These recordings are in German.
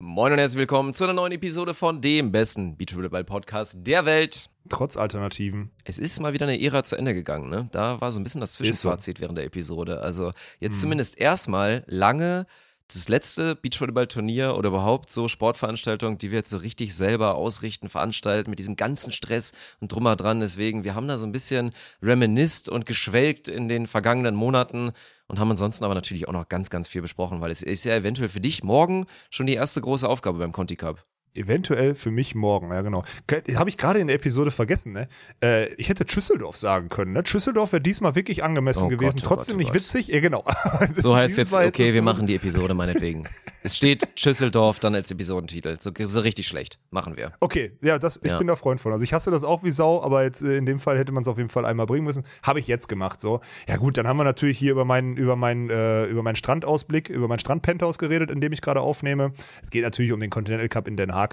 Moin und herzlich willkommen zu einer neuen Episode von dem besten Beachvolleyball Podcast der Welt. Trotz Alternativen. Es ist mal wieder eine Ära zu Ende gegangen, ne? Da war so ein bisschen das Zwischenfazit so. während der Episode. Also jetzt hm. zumindest erstmal lange das letzte Beachvolleyball-Turnier oder überhaupt so Sportveranstaltung, die wir jetzt so richtig selber ausrichten, veranstalten, mit diesem ganzen Stress und drummer dran. Deswegen, wir haben da so ein bisschen reminisst und geschwelgt in den vergangenen Monaten und haben ansonsten aber natürlich auch noch ganz, ganz viel besprochen, weil es ist ja eventuell für dich morgen schon die erste große Aufgabe beim Conti Cup. Eventuell für mich morgen, ja genau. Habe ich gerade in der Episode vergessen, ne? Äh, ich hätte Schüsseldorf sagen können, ne? Schüsseldorf wäre diesmal wirklich angemessen oh gewesen. Gott, oh Trotzdem Gott, oh nicht witzig, ja genau. So heißt jetzt, okay, wir machen die Episode meinetwegen. es steht Schüsseldorf dann als Episodentitel. So, so, richtig schlecht. Machen wir. Okay, ja, das, ich ja. bin da Freund von. Also ich hasse das auch wie Sau, aber jetzt äh, in dem Fall hätte man es auf jeden Fall einmal bringen müssen. Habe ich jetzt gemacht, so. Ja gut, dann haben wir natürlich hier über meinen, über meinen, äh, über meinen Strandausblick, über meinen Strandpenthouse geredet, in dem ich gerade aufnehme. Es geht natürlich um den Continental Cup in Den Haag.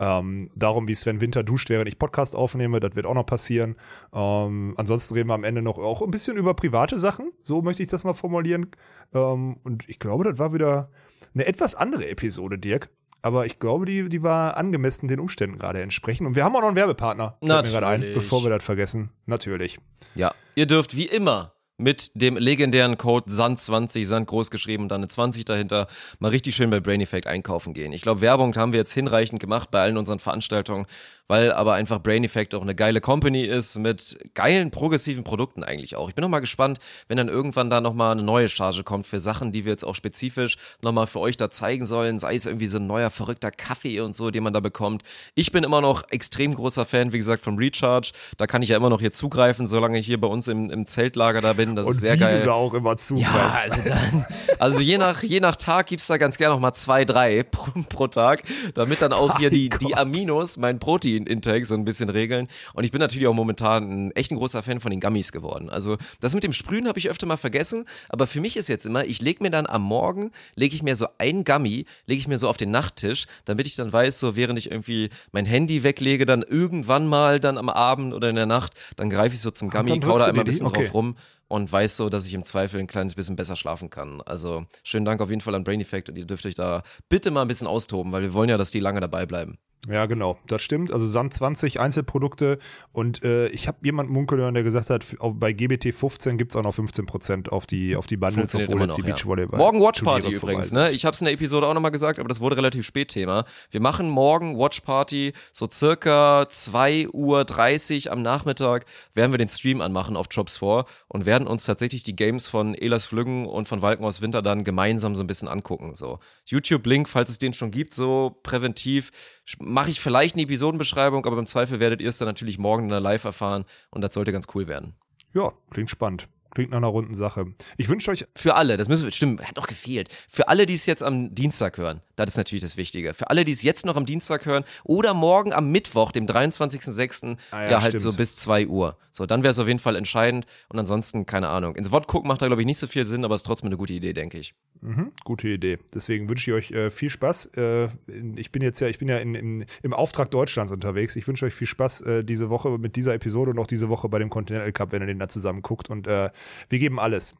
Ähm, darum, wie Sven Winter duscht, während ich Podcast aufnehme, das wird auch noch passieren. Ähm, ansonsten reden wir am Ende noch auch ein bisschen über private Sachen, so möchte ich das mal formulieren. Ähm, und ich glaube, das war wieder eine etwas andere Episode, Dirk. Aber ich glaube, die, die war angemessen den Umständen gerade entsprechend. Und wir haben auch noch einen Werbepartner. Natürlich. Mir ein, bevor wir das vergessen. Natürlich. Ja, ihr dürft wie immer mit dem legendären Code SAND20, SAND groß geschrieben und dann eine 20 dahinter, mal richtig schön bei Brain Effect einkaufen gehen. Ich glaube, Werbung haben wir jetzt hinreichend gemacht bei allen unseren Veranstaltungen weil aber einfach Brain Effect auch eine geile Company ist mit geilen progressiven Produkten eigentlich auch. Ich bin noch mal gespannt, wenn dann irgendwann da noch mal eine neue Charge kommt für Sachen, die wir jetzt auch spezifisch noch mal für euch da zeigen sollen, sei es irgendwie so ein neuer verrückter Kaffee und so, den man da bekommt. Ich bin immer noch extrem großer Fan, wie gesagt, vom Recharge. Da kann ich ja immer noch hier zugreifen, solange ich hier bei uns im, im Zeltlager da bin. Das und ist sehr wie geil. du da auch immer zugreifst. Ja, also, dann, also je nach je nach Tag gibt's da ganz gerne noch mal zwei, drei pro, pro Tag, damit dann auch hier die die Aminos, mein Protein Protein-Intake so ein bisschen regeln. Und ich bin natürlich auch momentan ein echt ein großer Fan von den Gummies geworden. Also das mit dem Sprühen habe ich öfter mal vergessen, aber für mich ist jetzt immer, ich lege mir dann am Morgen, lege ich mir so ein Gummy, lege ich mir so auf den Nachttisch, damit ich dann weiß, so während ich irgendwie mein Handy weglege, dann irgendwann mal dann am Abend oder in der Nacht, dann greife ich so zum Gummy, kau da immer ein bisschen okay. drauf rum und weiß so, dass ich im Zweifel ein kleines bisschen besser schlafen kann. Also schönen Dank auf jeden Fall an Brain Effect und ihr dürft euch da bitte mal ein bisschen austoben, weil wir wollen ja, dass die lange dabei bleiben. Ja, genau, das stimmt. Also Sand 20 Einzelprodukte und äh, ich habe jemanden munkeln hören, der gesagt hat, bei GBT 15 gibt es auch noch 15% auf die, auf die Bundles, obwohl jetzt die ja. Beachvolleyball. Morgen Watch Party übrigens, ne? Ich habe es in der Episode auch nochmal gesagt, aber das wurde relativ spät Thema. Wir machen morgen Watch Party, so circa 2.30 Uhr am Nachmittag werden wir den Stream anmachen auf Jobs 4 und werden uns tatsächlich die Games von Elas Flüggen und von Walken aus Winter dann gemeinsam so ein bisschen angucken. So YouTube-Link, falls es den schon gibt, so präventiv mache ich vielleicht eine Episodenbeschreibung, aber im Zweifel werdet ihr es dann natürlich morgen in der Live erfahren und das sollte ganz cool werden. Ja, klingt spannend. Klingt nach einer runden Sache. Ich wünsche euch. Für alle, das müssen wir, stimmt, hat doch gefehlt. Für alle, die es jetzt am Dienstag hören, das ist natürlich das Wichtige. Für alle, die es jetzt noch am Dienstag hören oder morgen am Mittwoch, dem 23.06., ah, ja, ja halt so bis 2 Uhr. So, dann wäre es auf jeden Fall entscheidend und ansonsten, keine Ahnung. Ins Wort gucken macht da, glaube ich, nicht so viel Sinn, aber es ist trotzdem eine gute Idee, denke ich. Mhm, gute Idee. Deswegen wünsche ich euch äh, viel Spaß. Äh, ich bin jetzt ja, ich bin ja in, in, im Auftrag Deutschlands unterwegs. Ich wünsche euch viel Spaß äh, diese Woche mit dieser Episode und auch diese Woche bei dem Continental Cup, wenn ihr den da zusammen guckt. Und äh, wir geben alles.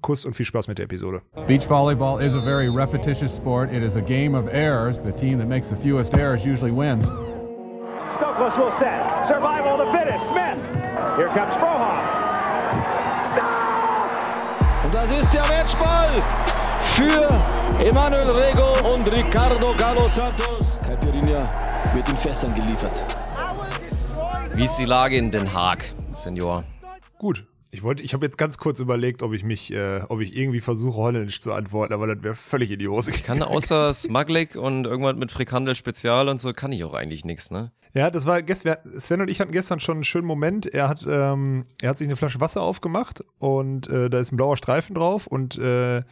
Kuss und viel Spaß mit der Episode. Beach volleyball is a very repetitious sport. It is a game of errors. The team that makes the fewest errors usually wins. Stokos will set. Survival to finish. Smith. Here comes Frohoff. Stop! Und das ist der Matchball für Emanuel Rego und Ricardo Galo Santos. Caipirinha wird in Fässern geliefert. Wie ist die Lage in Den Haag, Senior? Gut, ich wollte, ich habe jetzt ganz kurz überlegt, ob ich mich, äh, ob ich irgendwie versuche, holländisch zu antworten, aber das wäre völlig in die Hose. Ich kann außer Smuglik und irgendwas mit Frikandel Spezial und so kann ich auch eigentlich nichts, ne? Ja, das war gestern, Sven und ich hatten gestern schon einen schönen Moment. Er hat, ähm, er hat sich eine Flasche Wasser aufgemacht und äh, da ist ein blauer Streifen drauf und äh,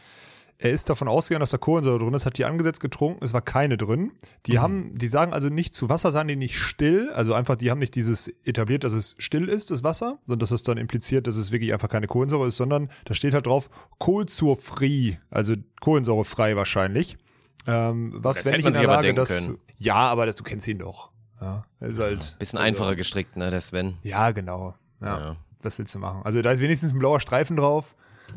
er ist davon ausgegangen, dass da Kohlensäure drin ist, hat die angesetzt, getrunken, es war keine drin. Die mhm. haben, die sagen also nicht zu Wasser, sagen die nicht still, also einfach, die haben nicht dieses etabliert, dass es still ist, das Wasser, sondern dass es dann impliziert, dass es wirklich einfach keine Kohlensäure ist, sondern da steht halt drauf, Kohlzurfree, also kohlensäurefrei wahrscheinlich. Ähm, was, das wenn ich in der Lage, das, ja, aber das, du kennst ihn doch. Ja, ist halt. Bisschen also, einfacher gestrickt, ne, der Sven. Ja, genau. Ja, ja. Was willst du machen? Also da ist wenigstens ein blauer Streifen drauf.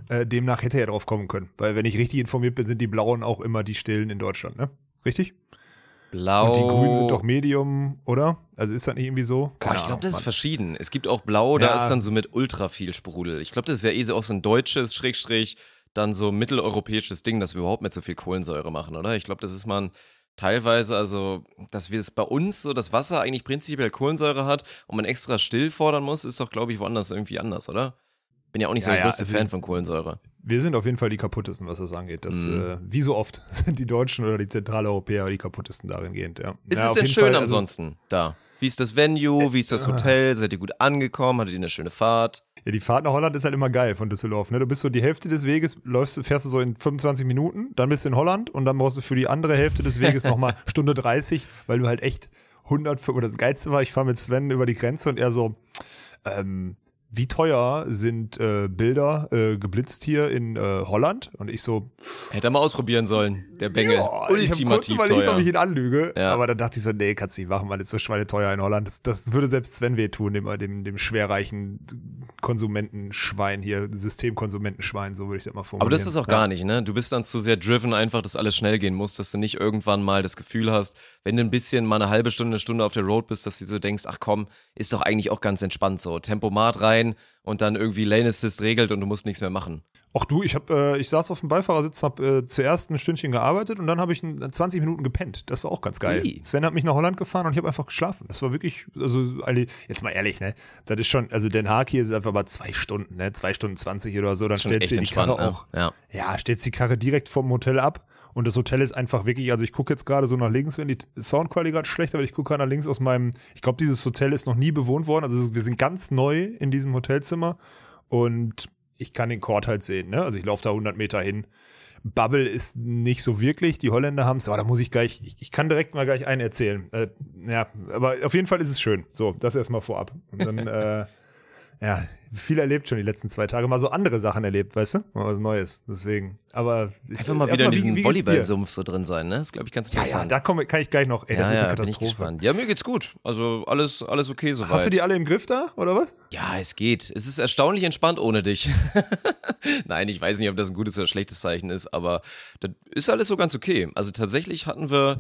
Äh, demnach hätte er drauf kommen können. Weil wenn ich richtig informiert bin, sind die Blauen auch immer die Stillen in Deutschland, ne? Richtig? Blau. Und die Grünen sind doch Medium, oder? Also ist das nicht irgendwie so? Boah, ich glaube, das ist verschieden. Es gibt auch Blau, da Ja. ist dann so mit ultra viel Sprudel. Ich glaube, das ist ja eh so auch so ein deutsches, Schrägstrich, dann so mitteleuropäisches Ding, dass wir überhaupt nicht so viel Kohlensäure machen, oder? Ich glaube, das ist man teilweise, also, dass wir es bei uns so, das Wasser eigentlich prinzipiell Kohlensäure hat und man extra still fordern muss, ist doch, glaube ich, woanders irgendwie anders, oder? Bin ja auch nicht so Ja, der ja, größte also- Fan von Kohlensäure. Wir sind auf jeden Fall die kaputtesten, was das angeht. Das, Mhm. äh, wie so oft sind die Deutschen oder die Zentraleuropäer die kaputtesten darin gehend, ja. Ist ja, es denn schön Fall, also- ansonsten da? Wie ist das Venue? Wie ist das Hotel? Seid ihr gut angekommen? Hattet ihr eine schöne Fahrt? Ja, die Fahrt nach Holland ist halt immer geil von Düsseldorf. Ne? Du bist so die Hälfte des Weges, läufst, fährst du so in 25 Minuten, dann bist du in Holland und dann brauchst du für die andere Hälfte des Weges nochmal Stunde 30, weil du halt echt 100, oder das Geilste war, ich fahre mit Sven über die Grenze und er so, ähm, wie teuer sind äh, Bilder äh, geblitzt hier in äh, Holland? Und ich so, Hätte er mal ausprobieren sollen, der Bengel. Ja, ich habe kurz Ultimativ überlegt, ob ich ihn anlüge, Ja. aber dann dachte ich so, nee, kannst nicht machen, weil es ist so schweineteuer in Holland. Das, das würde selbst Sven wehtun, dem, dem, dem schwerreichen Konsumentenschwein hier, Systemkonsumentenschwein, so würde ich das mal formulieren. Aber das ist auch gar nicht, ne? Du bist dann zu sehr driven einfach, dass alles schnell gehen muss, dass du nicht irgendwann mal das Gefühl hast, wenn du ein bisschen mal eine halbe Stunde, eine Stunde auf der Road bist, dass du so denkst, ach komm, ist doch eigentlich auch ganz entspannt so. Tempomat rein und dann irgendwie Lane Assist regelt und du musst nichts mehr machen. Auch du, ich, hab, äh, ich saß auf dem Beifahrersitz, habe äh, zuerst ein Stündchen gearbeitet und dann habe ich ein, 20 Minuten gepennt. Das war auch ganz geil. Ui. Sven hat mich nach Holland gefahren und ich habe einfach geschlafen. Das war wirklich, also jetzt mal ehrlich, ne? Das ist schon, also Den Haag hier ist einfach mal zwei Stunden, ne? Zwei Stunden 20 oder so. Dann stellst du die Karre entspannt, auch. ne? Ja. Ja, stellst die Karre direkt vom Hotel ab. Und das Hotel ist einfach wirklich, also ich gucke jetzt gerade so nach links, wenn die Soundqualität gerade schlecht, aber ich gucke gerade nach links aus meinem, ich glaube, dieses Hotel ist noch nie bewohnt worden. Also wir sind ganz neu in diesem Hotelzimmer und ich kann den Court halt sehen, ne? Also ich laufe da 100 Meter hin. Bubble ist nicht so wirklich, die Holländer haben es, aber da muss ich gleich, ich, ich kann direkt mal gleich einen erzählen. Äh, ja, aber auf jeden Fall ist es schön. So, das erstmal vorab. Und dann, äh, ja, viel erlebt schon die letzten zwei Tage. Mal so andere Sachen erlebt, weißt du? Mal was Neues. Deswegen. Aber ich, Einfach mal wieder in wie- diesem? Volleyball-Sumpf so drin sein, ne? Das ist, glaube ich, ganz Ja, ja, interessant. da komme, kann ich gleich noch. Ey, das ja, ist eine ja, Katastrophe. Ja, mir geht's gut. Also alles, alles okay soweit. Hast du die alle im Griff da, oder was? Ja, es geht. Es ist erstaunlich entspannt ohne dich. Nein, ich weiß nicht, ob das ein gutes oder schlechtes Zeichen ist, aber das ist alles so ganz okay. Also tatsächlich hatten wir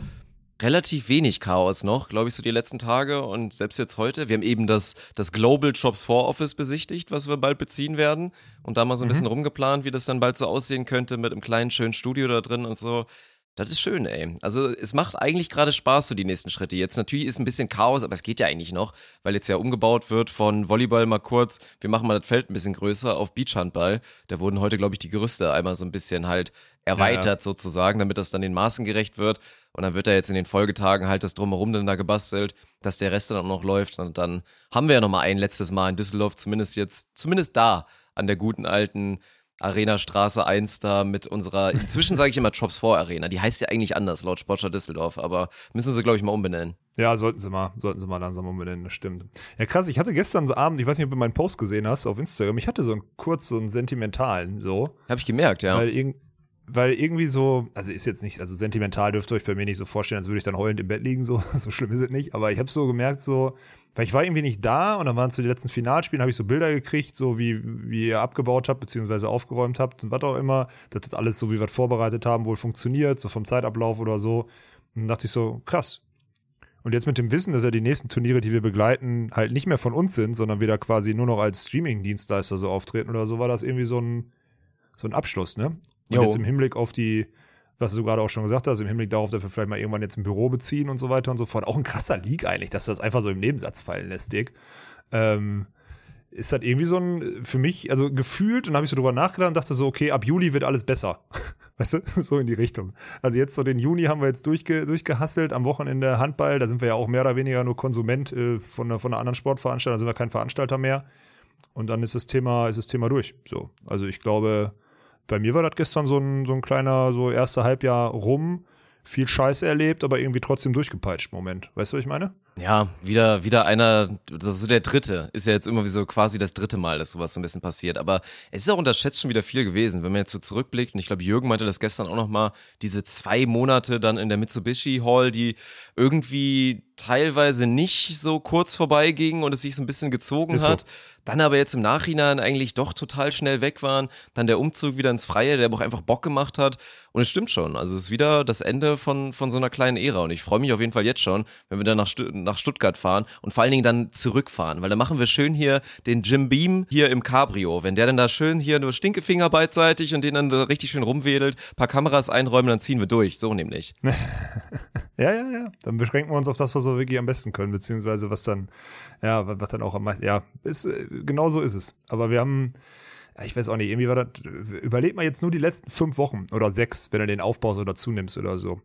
relativ wenig Chaos noch, glaube ich, so die letzten Tage und selbst jetzt heute. Wir haben eben das, das Global Jobs 4 Office besichtigt, was wir bald beziehen werden und da mal so ein bisschen rumgeplant, wie das dann bald so aussehen könnte mit einem kleinen, schönen Studio da drin und so. Das ist schön, ey. Also es macht eigentlich gerade Spaß, so die nächsten Schritte. Jetzt natürlich ist ein bisschen Chaos, aber es geht ja eigentlich noch, weil jetzt ja umgebaut wird von Volleyball mal kurz, wir machen mal das Feld ein bisschen größer auf Beachhandball. Da wurden heute, glaube ich, die Gerüste einmal so ein bisschen halt erweitert sozusagen, damit das dann den Maßen gerecht wird. Und dann wird da jetzt in den Folgetagen halt das Drumherum dann da gebastelt, dass der Rest dann auch noch läuft. Und dann haben wir ja noch mal ein letztes Mal in Düsseldorf, zumindest jetzt, zumindest da, an der guten alten Arena Straße 1 da mit unserer, inzwischen sage ich immer Chops 4 Arena. Die heißt ja eigentlich anders, laut Sportstadt Düsseldorf, aber müssen sie, glaube ich, mal umbenennen. Ja, sollten sie mal, sollten sie mal langsam umbenennen, das stimmt. Ja, krass, ich hatte gestern Abend, ich weiß nicht, ob du meinen Post gesehen hast auf Instagram, ich hatte so einen kurz so einen sentimentalen, so. Habe ich gemerkt, ja. Weil, irg weil irgendwie so, also ist jetzt nicht, also sentimental dürft ihr euch bei mir nicht so vorstellen, als würde ich dann heulend im Bett liegen, so, so schlimm ist es nicht, aber ich habe so gemerkt, so, weil ich war irgendwie nicht da und dann waren es so die letzten Finalspielen, habe ich so Bilder gekriegt, so wie, wie ihr abgebaut habt, beziehungsweise aufgeräumt habt und was auch immer, dass das alles so, wie wir es vorbereitet haben, wohl funktioniert, so vom Zeitablauf oder so. Und dann dachte ich so, krass. Und jetzt mit dem Wissen, dass ja die nächsten Turniere, die wir begleiten, halt nicht mehr von uns sind, sondern wieder quasi nur noch als Streaming-Dienstleister so auftreten oder so, war das irgendwie so ein, so ein Abschluss, ne? Und Jo. jetzt im Hinblick auf die, was du gerade auch schon gesagt hast, im Hinblick darauf, dass wir vielleicht mal irgendwann jetzt ein Büro beziehen und so weiter und so fort. Auch ein krasser Leak eigentlich, dass das einfach so im Nebensatz fallen lässt, Dick. Ähm, ist das irgendwie so ein, für mich, also gefühlt, und habe ich so drüber nachgedacht und dachte so, okay, ab Juli wird alles besser. Weißt du, so in die Richtung. Also jetzt so den Juni haben wir jetzt durchge, durchgehasselt, am Wochenende Handball, da sind wir ja auch mehr oder weniger nur Konsument äh, von, einer- von einer anderen Sportveranstaltung, da sind wir kein Veranstalter mehr. Und dann ist das Thema, ist das Thema durch. So. Also ich glaube, bei mir war das gestern so ein, so ein kleiner, so erste Halbjahr rum, viel Scheiße erlebt, aber irgendwie trotzdem durchgepeitscht Moment. Weißt du, was ich meine? Ja, wieder, wieder einer, das ist so der dritte, ist ja jetzt immer wie so quasi das dritte Mal, dass sowas so ein bisschen passiert. Aber es ist auch unterschätzt schon wieder viel gewesen, wenn man jetzt so zurückblickt. Und ich glaube, Jürgen meinte das gestern auch nochmal, diese zwei Monate dann in der Mitsubishi Hall, die irgendwie teilweise nicht so kurz vorbeiging und es sich so ein bisschen gezogen so. hat. Dann aber jetzt im Nachhinein eigentlich doch total schnell weg waren. Dann der Umzug wieder ins Freie, der aber auch einfach Bock gemacht hat. Und es stimmt schon. Also es ist wieder das Ende von, von so einer kleinen Ära. Und ich freue mich auf jeden Fall jetzt schon, wenn wir dann nach, Stu nach Stuttgart fahren und vor allen Dingen dann zurückfahren. Weil dann machen wir schön hier den Jim Beam hier im Cabrio. Wenn der dann da schön hier nur Stinkefinger beidseitig und den dann da richtig schön rumwedelt, paar Kameras einräumen, dann ziehen wir durch. So nämlich. Ja, ja, ja. Dann beschränken wir uns auf das, was wir wirklich am besten können, beziehungsweise was dann, ja, was dann auch am meisten, ja, ist, äh, genau so ist es. Aber wir haben, ich weiß auch nicht, irgendwie war das, überleg mal jetzt nur die letzten fünf Wochen oder sechs, wenn du den aufbaust oder zunimmst oder so.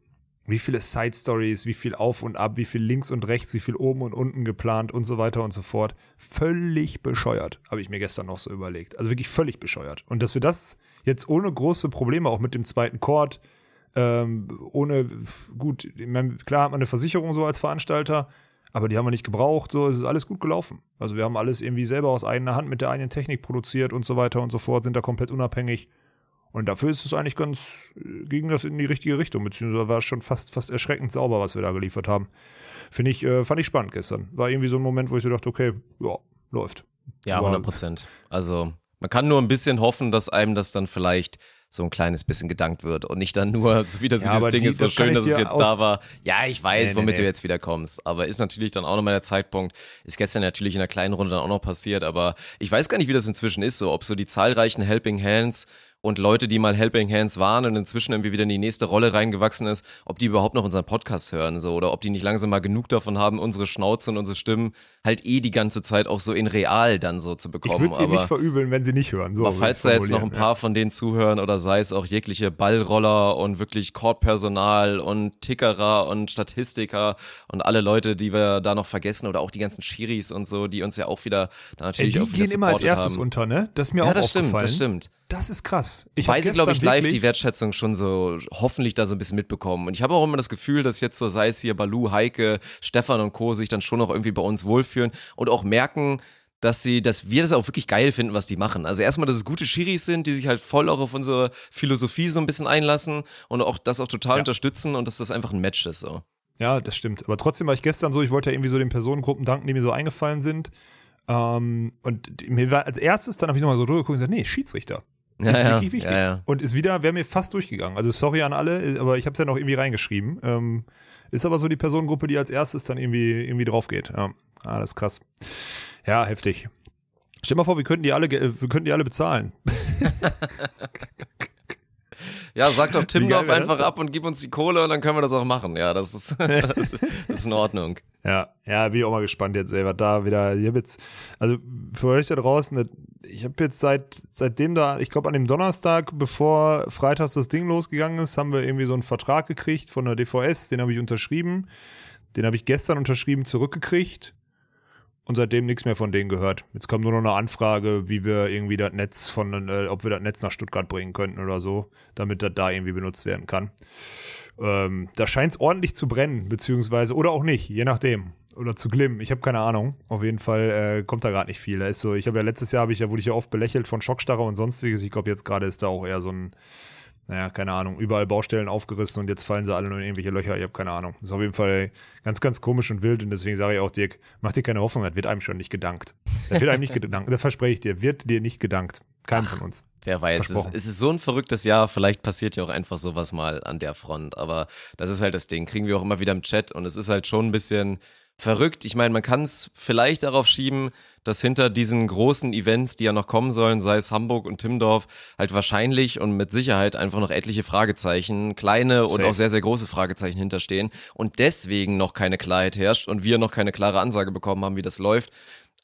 Wie viele Side Stories, wie viel auf und ab, wie viel links und rechts, wie viel oben und unten geplant und so weiter und so fort. Völlig bescheuert, habe ich mir gestern noch so überlegt. Also wirklich völlig bescheuert. Und dass wir das jetzt ohne große Probleme, auch mit dem zweiten Chord, ähm, ohne, gut, klar hat man eine Versicherung so als Veranstalter, aber die haben wir nicht gebraucht, so es ist alles gut gelaufen. Also wir haben alles irgendwie selber aus eigener Hand mit der eigenen Technik produziert und so weiter und so fort, sind da komplett unabhängig. Und dafür ist es eigentlich ganz, ging das in die richtige Richtung, beziehungsweise war es schon fast, fast erschreckend sauber, was wir da geliefert haben. Finde ich, äh, fand ich spannend gestern. War irgendwie so ein Moment, wo ich so dachte, okay, ja, läuft. Ja, Aber- 100 Prozent. Also man kann nur ein bisschen hoffen, dass einem das dann vielleicht so ein kleines bisschen gedankt wird und nicht dann nur, so wie das Ja, dieses Ding die- ist, so schön, dass es jetzt da war. Ja, ich weiß, Nee, nee, womit nee. du jetzt wieder kommst. Aber ist natürlich dann auch nochmal der Zeitpunkt. Ist gestern natürlich in der kleinen Runde dann auch noch passiert, aber ich weiß gar nicht, wie das inzwischen ist, so ob so die zahlreichen Helping Hands und Leute, die mal Helping Hands waren und inzwischen irgendwie wieder in die nächste Rolle reingewachsen ist, ob die überhaupt noch unseren Podcast hören, so, oder ob die nicht langsam mal genug davon haben, unsere Schnauze und unsere Stimmen halt eh die ganze Zeit auch so in real dann so zu Ich bekommen. würde es ihnen nicht verübeln, wenn sie nicht hören. So aber falls da jetzt noch ein paar von denen zuhören oder sei es auch jegliche Ballroller und wirklich Courtpersonal und Tickerer und Statistiker und alle Leute, die wir da noch vergessen oder auch die ganzen Schiris und so, die uns ja auch wieder da Ja. Ey, natürlich die auch wieder gehen immer als erstes haben. unter, ne? Das ist mir Ja, auch das stimmt, aufgefallen. das stimmt. Das ist krass. Ich sie, glaube ich, live die Wertschätzung schon so hoffentlich da so ein bisschen mitbekommen. Und ich habe auch immer das Gefühl, dass jetzt so, sei es hier Balu, Heike, Stefan und Co. sich dann schon noch irgendwie bei uns wohlfühlen und auch merken, dass sie, dass wir das auch wirklich geil finden, was die machen. Also erstmal, dass es gute Schiris sind, die sich halt voll auch auf unsere Philosophie so ein bisschen einlassen und auch das auch total Ja. unterstützen und dass das einfach ein Match ist so. Ja, das stimmt. Aber trotzdem war ich gestern so, ich wollte ja irgendwie so den Personengruppen danken, die mir so eingefallen sind. Ähm, und mir war als erstes, dann habe ich nochmal so drüber geguckt und gesagt, nee, Schiedsrichter. Ja, ist ja, wirklich wichtig. ja. Und ist wieder, wäre mir fast durchgegangen. Also sorry an alle, aber ich habe es ja noch irgendwie reingeschrieben. Ähm, ist aber so die Personengruppe, die als erstes dann irgendwie, irgendwie drauf geht. Ja, ah, das ist krass. Ja, heftig. Stell dir mal vor, wir könnten die alle, wir könnten die alle bezahlen. Ja, sag doch Timdorf einfach ab und gib uns die Kohle und dann können wir das auch machen. Ja, das ist, das ist, das ist in Ordnung. Ja, ja, bin ich auch mal gespannt jetzt selber da wieder. Ich habe jetzt, also für euch da draußen, ich habe jetzt seit seitdem da, ich glaube an dem Donnerstag, bevor freitags das Ding losgegangen ist, haben wir irgendwie so einen Vertrag gekriegt von der DVS, den habe ich unterschrieben. Den habe ich gestern unterschrieben zurückgekriegt und seitdem nichts mehr von denen gehört. Jetzt kommt nur noch eine Anfrage, wie wir irgendwie das Netz von, äh, ob wir das Netz nach Stuttgart bringen könnten oder so, damit das da irgendwie benutzt werden kann. Ähm, da scheint es ordentlich zu brennen, beziehungsweise, oder auch nicht, je nachdem. Oder zu glimmen, ich habe keine Ahnung. Auf jeden Fall äh, kommt da gerade nicht viel. Da ist so, ich habe ja letztes Jahr, hab ich ja, wurde ich ja oft belächelt von Schockstarre und sonstiges. Ich glaube, jetzt gerade ist da auch eher so ein, naja, keine Ahnung, überall Baustellen aufgerissen und jetzt fallen sie alle nur in irgendwelche Löcher. Ich habe keine Ahnung. Das ist auf jeden Fall ganz, ganz komisch und wild und deswegen sage ich auch, Dirk, mach dir keine Hoffnung, das wird einem schon nicht gedankt. Das wird einem nicht gedankt. Das verspreche ich dir, wird dir nicht gedankt. Keinem von uns. Wer weiß, es ist, es ist so ein verrücktes Jahr, vielleicht passiert ja auch einfach sowas mal an der Front, aber das ist halt das Ding, kriegen wir auch immer wieder im Chat und es ist halt schon ein bisschen verrückt. Ich meine, man kann es vielleicht darauf schieben, dass hinter diesen großen Events, die ja noch kommen sollen, sei es Hamburg und Timmendorf, halt wahrscheinlich und mit Sicherheit einfach noch etliche Fragezeichen, kleine und Safe. auch sehr, sehr große Fragezeichen hinterstehen und deswegen noch keine Klarheit herrscht und wir noch keine klare Ansage bekommen haben, wie das läuft.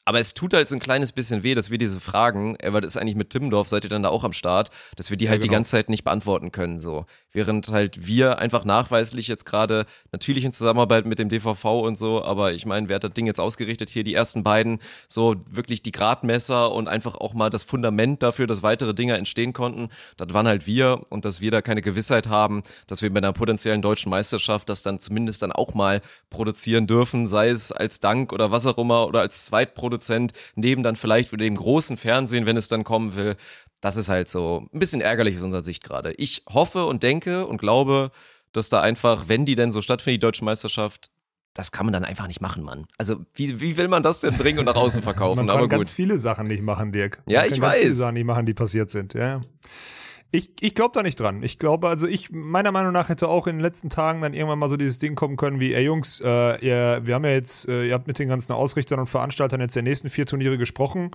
Aber es tut halt so ein kleines bisschen weh, dass wir diese Fragen, ey, was ist eigentlich mit Timmendorf, seid ihr dann da auch am Start, dass wir die halt die genau. ganze Zeit nicht beantworten können, so. Während halt wir einfach nachweislich jetzt gerade, natürlich in Zusammenarbeit mit dem DVV und so, aber ich meine, wer hat das Ding jetzt ausgerichtet hier, die ersten beiden, so wirklich die Gradmesser und einfach auch mal das Fundament dafür, dass weitere Dinge entstehen konnten, das waren halt wir und dass wir da keine Gewissheit haben, dass wir bei einer potenziellen deutschen Meisterschaft das dann zumindest dann auch mal produzieren dürfen, sei es als Dank oder was auch immer oder als Zweitproduzent, neben dann vielleicht wieder dem großen Fernsehen, wenn es dann kommen will. Das ist halt so ein bisschen ärgerlich aus unserer Sicht gerade. Ich hoffe und denke und glaube, dass da einfach, wenn die denn so stattfindet, die deutsche Meisterschaft, das kann man dann einfach nicht machen, Mann. Also wie, wie will man das denn bringen und nach außen verkaufen? man kann Aber ganz gut. viele Sachen nicht machen, Dirk. Man Ja, kann ich ganz viele weiß. Sachen nicht machen, die passiert sind. Ja. Ich, ich glaube da nicht dran. Ich glaube, also ich, meiner Meinung nach hätte auch in den letzten Tagen dann irgendwann mal so dieses Ding kommen können wie, ey Jungs, äh, ihr, wir haben ja jetzt, äh, ihr habt mit den ganzen Ausrichtern und Veranstaltern jetzt der nächsten vier Turniere gesprochen.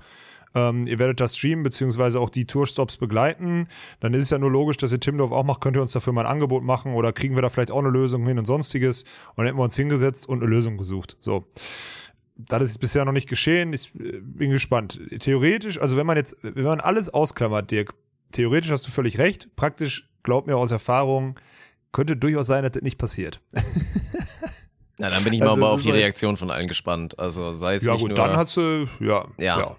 Ähm, ihr werdet das streamen, beziehungsweise auch die Tourstops begleiten. Dann ist es ja nur logisch, dass ihr Timdorf auch macht. Könnt ihr uns dafür mal ein Angebot machen oder kriegen wir da vielleicht auch eine Lösung hin und sonstiges? Und dann hätten wir uns hingesetzt und eine Lösung gesucht. So. Das ist bisher noch nicht geschehen. Ich äh, bin gespannt. Theoretisch, also wenn man jetzt, wenn man alles ausklammert, Dirk, theoretisch hast du völlig recht. Praktisch, glaub mir aus Erfahrung, könnte durchaus sein, dass das nicht passiert. Na, dann bin ich Also, mal auf die Reaktion von allen gespannt. Also sei es ja nicht gut, nur. dann hast du, ja, Ja. ja.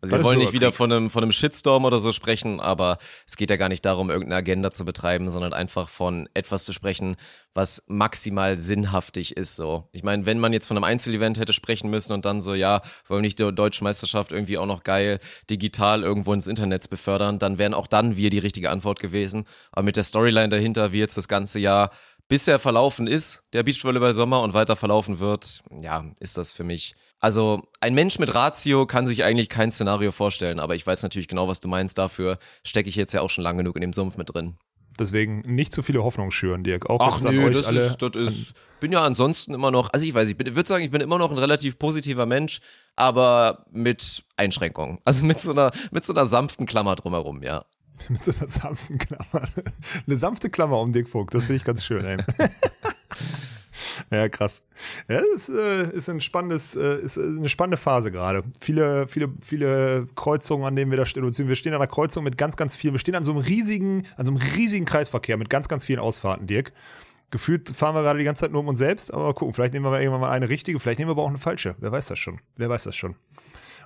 Also Das wir wollen nicht wieder von einem, von einem Shitstorm oder so sprechen, aber es geht ja gar nicht darum, irgendeine Agenda zu betreiben, sondern einfach von etwas zu sprechen, was maximal sinnhaftig ist. So, ich meine, wenn man jetzt von einem Einzelevent hätte sprechen müssen und dann so, ja, wollen wir nicht die deutsche Meisterschaft irgendwie auch noch geil digital irgendwo ins Internet befördern, dann wären auch dann wir die richtige Antwort gewesen. Aber mit der Storyline dahinter, wie jetzt das ganze Jahr bisher verlaufen ist, der Beachvolleyball Sommer und weiter verlaufen wird, ja, ist das für mich. Also ein Mensch mit Ratio kann sich eigentlich kein Szenario vorstellen, aber ich weiß natürlich genau, was du meinst. Dafür stecke ich jetzt ja auch schon lang genug in dem Sumpf mit drin. Deswegen nicht zu viele Hoffnung schüren, Dirk. Auch an euch das alle. ist, das ist, bin ja ansonsten immer noch, also ich weiß, ich würde sagen, ich bin immer noch ein relativ positiver Mensch, aber mit Einschränkungen. Also mit so einer, mit so einer sanften Klammer drumherum, ja. mit so einer sanften Klammer. Eine sanfte Klammer um Dick Vogt, das finde ich ganz schön, ey. Ja, krass. Ja, das ist, äh, ein spannendes, äh, ist eine spannende Phase gerade. Viele, viele, viele Kreuzungen, an denen wir da stehen. Wir stehen an einer Kreuzung mit ganz, ganz vielen. Wir stehen an so einem riesigen, an so einem riesigen Kreisverkehr mit ganz, ganz vielen Ausfahrten, Dirk. Gefühlt fahren wir gerade die ganze Zeit nur um uns selbst, aber mal gucken, vielleicht nehmen wir irgendwann mal eine richtige, vielleicht nehmen wir aber auch eine falsche. Wer weiß das schon? Wer weiß das schon?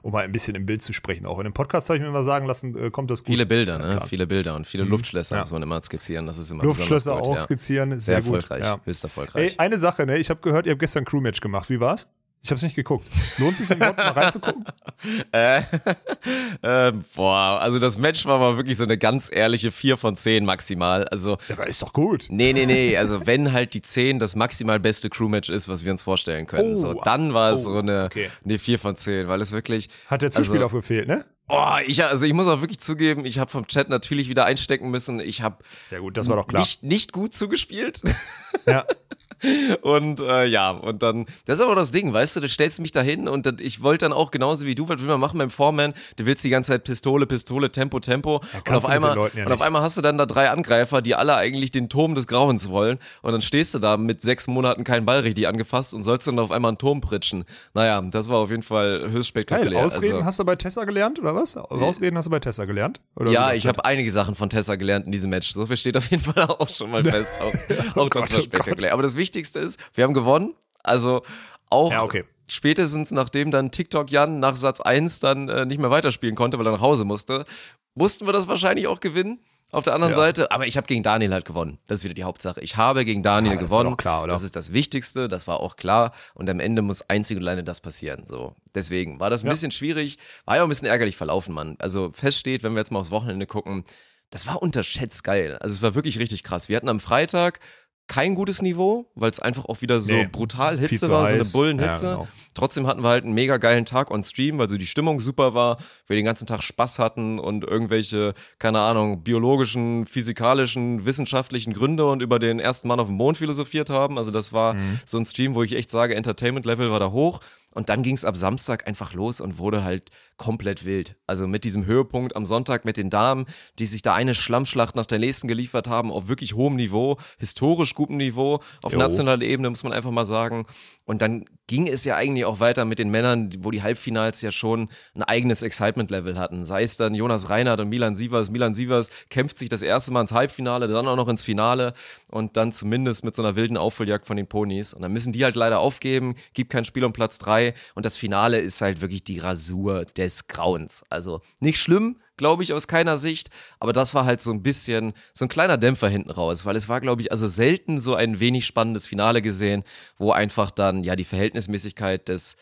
Um mal ein bisschen im Bild zu sprechen. Auch in dem Podcast habe ich mir mal sagen lassen, äh, kommt das gut. Viele Bilder, ne? Viele Bilder und viele Luftschlösser Ja. muss man immer skizzieren. Das ist immer Luftschlösser gut, auch ja. skizzieren, Sehr, sehr, gut. erfolgreich, Ja. höchst erfolgreich. Ey, eine Sache, ne? Ich habe gehört, ihr habt gestern Crewmatch gemacht. Wie war's? Ich habe es nicht geguckt. Lohnt sich überhaupt mal reinzugucken? Äh, ähm, boah, also das Match war mal wirklich so eine ganz ehrliche 4 von 10 maximal. Also, Ja, ist doch gut. nee, nee, nee, also wenn halt die 10 das maximal beste Crewmatch ist, was wir uns vorstellen können, Oh, so, dann war es oh, so eine, okay. eine 4 von 10, weil es wirklich, Hat der Zuspieler Also- auch gefehlt, ne? oh, ich, also ich muss auch wirklich zugeben, ich habe vom Chat natürlich wieder einstecken müssen, ich habe Ja gut, das war doch klar. nicht, nicht gut zugespielt. Ja. Und äh, ja, und dann, das ist aber das Ding, weißt du, du stellst mich da hin und dann, ich wollte dann auch genauso wie du, was will man machen beim Foreman, du willst die ganze Zeit Pistole, Pistole, Tempo, Tempo. und kannst auf einmal, ja und auf einmal hast du dann da drei Angreifer, die alle eigentlich den Turm des Grauens wollen. Und dann stehst du da mit sechs Monaten keinen Ball richtig angefasst und sollst dann auf einmal einen Turm pritschen. Naja, das war auf jeden Fall höchst Geil. spektakulär. Ausreden also, hast du bei Tessa gelernt, oder was? Ausreden hast du bei Tessa gelernt? Oder ja, ich habe einige Sachen von Tessa gelernt in diesem Match. So viel steht auf jeden Fall auch schon mal fest. Auch, auch das Gott, war oh spektakulär. Aber das Wichtigste ist, wir haben gewonnen. Also auch Ja, okay. spätestens nachdem dann TikTok Jan nach Satz 1 dann äh, nicht mehr weiterspielen konnte, weil er nach Hause musste, mussten wir das wahrscheinlich auch gewinnen. Auf der anderen Ja. Seite, aber ich habe gegen Daniel halt gewonnen. Das ist wieder die Hauptsache. Ich habe gegen Daniel Ja, das war gewonnen. doch klar, oder? Das ist das Wichtigste, das war auch klar. Und am Ende muss einzig und alleine das passieren. So, deswegen war das ein bisschen schwierig, war ja auch ein bisschen ärgerlich verlaufen, Mann. Also fest steht, wenn wir jetzt mal aufs Wochenende gucken, das war unterschätzt geil. Also es war wirklich richtig krass. Wir hatten am Freitag kein gutes Niveau, weil es einfach auch wieder so Nee, brutal Hitze war, so eine heiß. Bullenhitze. Ja, genau. Trotzdem hatten wir halt einen mega geilen Tag on Stream, weil so die Stimmung super war, wir den ganzen Tag Spaß hatten und irgendwelche, keine Ahnung, biologischen, physikalischen, wissenschaftlichen Gründe und über den ersten Mann auf dem Mond philosophiert haben. Also das war Mhm. so ein Stream, wo ich echt sage, Entertainment-Level war da hoch. Und dann ging es ab Samstag einfach los und wurde halt komplett wild. Also mit diesem Höhepunkt am Sonntag mit den Damen, die sich da eine Schlammschlacht nach der nächsten geliefert haben, auf wirklich hohem Niveau, historisch gutem Niveau, auf Jo. nationaler Ebene, muss man einfach mal sagen. Und dann ging es ja eigentlich auch weiter mit den Männern, wo die Halbfinals ja schon ein eigenes Excitement-Level hatten. Sei es dann Jonas Reinhardt und Milan Sievers. Milan Sievers kämpft sich das erste Mal ins Halbfinale, dann auch noch ins Finale und dann zumindest mit so einer wilden Aufholjagd von den Ponys. Und dann müssen die halt leider aufgeben, gibt kein Spiel um Platz drei und das Finale ist halt wirklich die Rasur des Grauens. Also nicht schlimm, glaube ich, aus keiner Sicht. Aber das war halt so ein bisschen, so ein kleiner Dämpfer hinten raus, weil es war, glaube ich, also selten so ein wenig spannendes Finale gesehen, wo einfach dann, ja, die Verhältnismäßigkeit des,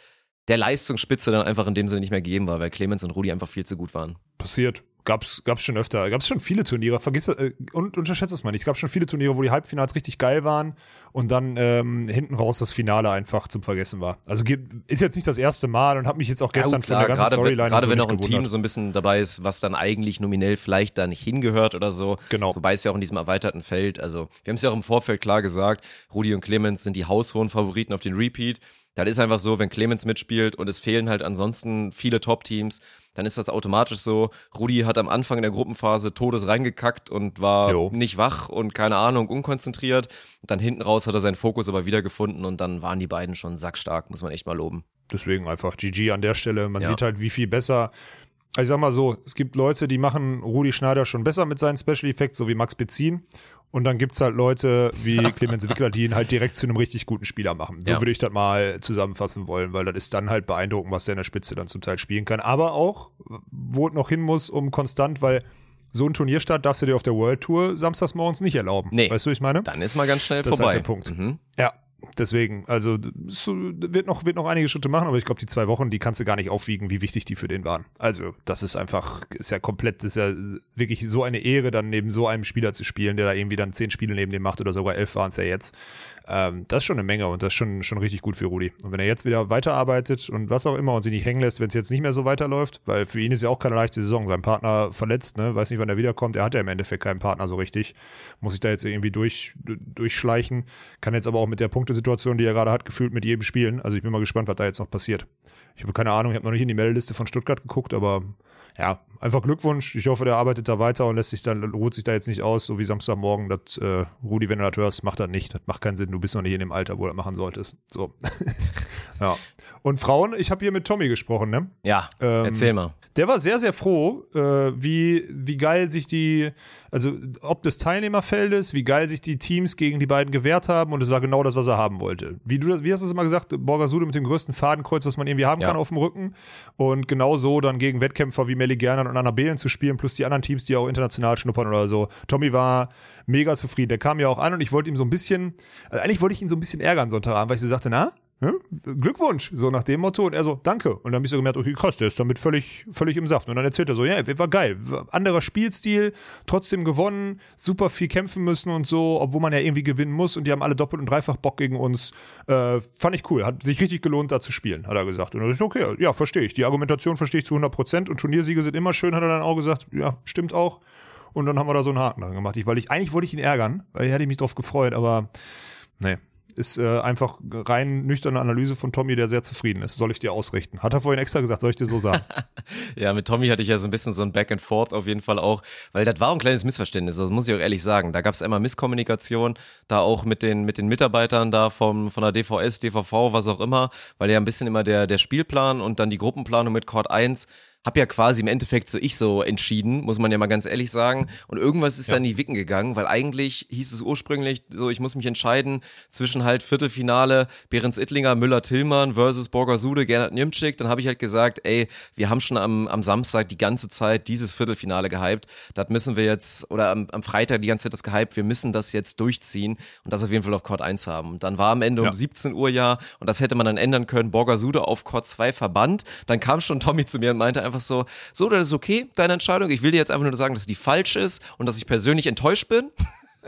der Leistungsspitze dann einfach in dem Sinne nicht mehr gegeben war, weil Clemens und Rudi einfach viel zu gut waren. Passiert. Gab's, gab's schon öfter, gab's schon viele Turniere, vergiss äh, und unterschätze es mal nicht. Es gab schon viele Turniere, wo die Halbfinals richtig geil waren und dann ähm, hinten raus das Finale einfach zum Vergessen war. Also ist jetzt nicht das erste Mal und habe mich jetzt auch gestern ja, klar, von der ganzen Storyline Gerade so wenn auch ein Team so ein bisschen dabei ist, was dann eigentlich nominell vielleicht da nicht hingehört oder so. Genau. Wobei es ja auch in diesem erweiterten Feld, also wir haben es ja auch im Vorfeld klar gesagt, Rudi und Clemens sind die haushohen Favoriten auf den Repeat. Das ist einfach so, wenn Clemens mitspielt und es fehlen halt ansonsten viele Top-Teams, dann ist das automatisch so. Rudi hat am Anfang in der Gruppenphase Todes reingekackt und war jo. nicht wach und keine Ahnung, unkonzentriert. Dann hinten raus hat er seinen Fokus aber wiedergefunden und dann waren die beiden schon sackstark, muss man echt mal loben. Deswegen einfach GG an der Stelle. Man ja. sieht halt, wie viel besser also ich sag mal so, es gibt Leute, die machen Rudi Schneider schon besser mit seinen Special Effects, so wie Max Bezin. Und dann gibt es halt Leute wie Clemens Wickler, die ihn halt direkt zu einem richtig guten Spieler machen. So ja. würde ich das mal zusammenfassen wollen, weil das ist dann halt beeindruckend, was der in der Spitze dann zum Teil spielen kann. Aber auch, wo es noch hin muss, um konstant, weil so ein Turnierstart darfst du dir auf der World Tour samstags morgens nicht erlauben. Nee. Weißt du, was ich meine? Dann ist mal ganz schnell das vorbei. Ist halt der Punkt. Mhm. Ja, deswegen, also wird noch, wird noch einige Schritte machen, aber ich glaube, die zwei Wochen, die kannst du gar nicht aufwiegen, wie wichtig die für den waren. Also, das ist einfach, ist ja komplett, ist ja wirklich so eine Ehre, dann neben so einem Spieler zu spielen, der da irgendwie dann zehn Spiele neben dem macht oder sogar elf waren es ja jetzt. Ähm, das ist schon eine Menge und das ist schon, schon richtig gut für Rudi. Und wenn er jetzt wieder weiterarbeitet und was auch immer und sich nicht hängen lässt, wenn es jetzt nicht mehr so weiterläuft, weil für ihn ist ja auch keine leichte Saison. Sein Partner verletzt, ne, weiß nicht, wann er wiederkommt. Er hat ja im Endeffekt keinen Partner so richtig. Muss sich da jetzt irgendwie durch, durchschleichen. Kann jetzt aber auch mit der Punktesituation, die er gerade hat, gefühlt mit jedem spielen. Also ich bin mal gespannt, was da jetzt noch passiert. Ich habe keine Ahnung, ich habe noch nicht in die Meldeliste von Stuttgart geguckt, aber ja, einfach Glückwunsch. Ich hoffe, der arbeitet da weiter und lässt sich dann, ruht sich da jetzt nicht aus, so wie Samstagmorgen. Das, äh, Rudi, wenn du das hörst, macht das nicht. Das macht keinen Sinn. Du bist noch nicht in dem Alter, wo du das machen solltest. So. ja. Und Frauen, ich habe hier mit Tommy gesprochen, ne? Ja, ähm, erzähl mal. Der war sehr, sehr froh, äh, wie, wie geil sich die, also ob des Teilnehmerfeldes, wie geil sich die Teams gegen die beiden gewehrt haben und es war genau das, was er haben wollte. Wie du das, wie hast du es immer gesagt, Borgasude mit dem größten Fadenkreuz, was man irgendwie haben ja. kann auf dem Rücken und genau so dann gegen Wettkämpfer wie Melly Gernan und Anna Behlen zu spielen, plus die anderen Teams, die auch international schnuppern oder so. Tommy war mega zufrieden. Der kam ja auch an und ich wollte ihm so ein bisschen, also eigentlich wollte ich ihn so ein bisschen ärgern Sonntagabend, weil ich so sagte, na, Glückwunsch, so nach dem Motto. Und er so, danke. Und dann habe ich so gemerkt, okay, krass, der ist damit völlig, völlig im Saft. Und dann erzählt er so, ja, war geil. Anderer Spielstil, trotzdem gewonnen, super viel kämpfen müssen und so, obwohl man ja irgendwie gewinnen muss. Und die haben alle doppelt und dreifach Bock gegen uns. Äh, fand ich cool. Hat sich richtig gelohnt, da zu spielen, hat er gesagt. Und dann ist okay, ja, verstehe ich. Die Argumentation verstehe ich zu 100 Prozent. Und Turniersiege sind immer schön, hat er dann auch gesagt. Ja, stimmt auch. Und dann haben wir da so einen Haken dran gemacht. Ich, weil ich, eigentlich wollte ich ihn ärgern, weil ich hätte mich drauf gefreut, aber nee, ist äh, einfach rein nüchterne Analyse von Tommy, der sehr zufrieden ist. Soll ich dir ausrichten? Hat er vorhin extra gesagt, soll ich dir so sagen? ja, mit Tommy hatte ich ja so ein bisschen so ein Back and Forth auf jeden Fall auch, weil das war ein kleines Missverständnis, das muss ich auch ehrlich sagen. Da gab es einmal Misskommunikation, da auch mit den, mit den Mitarbeitern da vom, von der DVS, DVV, was auch immer, weil ja ein bisschen immer der, der Spielplan und dann die Gruppenplanung mit Court 1 habe ja quasi im Endeffekt so ich so entschieden, muss man ja mal ganz ehrlich sagen. Und irgendwas ist ja. dann in die Wicken gegangen, weil eigentlich hieß es ursprünglich so, ich muss mich entscheiden zwischen halt Viertelfinale Behrens Ittlinger, Müller-Tillmann versus Borgasude, Gernot Niemczyk. Dann habe ich halt gesagt, ey, wir haben schon am, am Samstag die ganze Zeit dieses Viertelfinale gehypt. Das müssen wir jetzt, oder am, am Freitag die ganze Zeit das gehypt, wir müssen das jetzt durchziehen und das auf jeden Fall auf Court 1 haben. Und dann war am Ende ja. um 17 Uhr ja, und das hätte man dann ändern können, Borgasude auf Court 2 verbannt. Dann kam schon Tommy zu mir und meinte einfach so, so, das ist okay, deine Entscheidung. Ich will dir jetzt einfach nur sagen, dass die falsch ist und dass ich persönlich enttäuscht bin.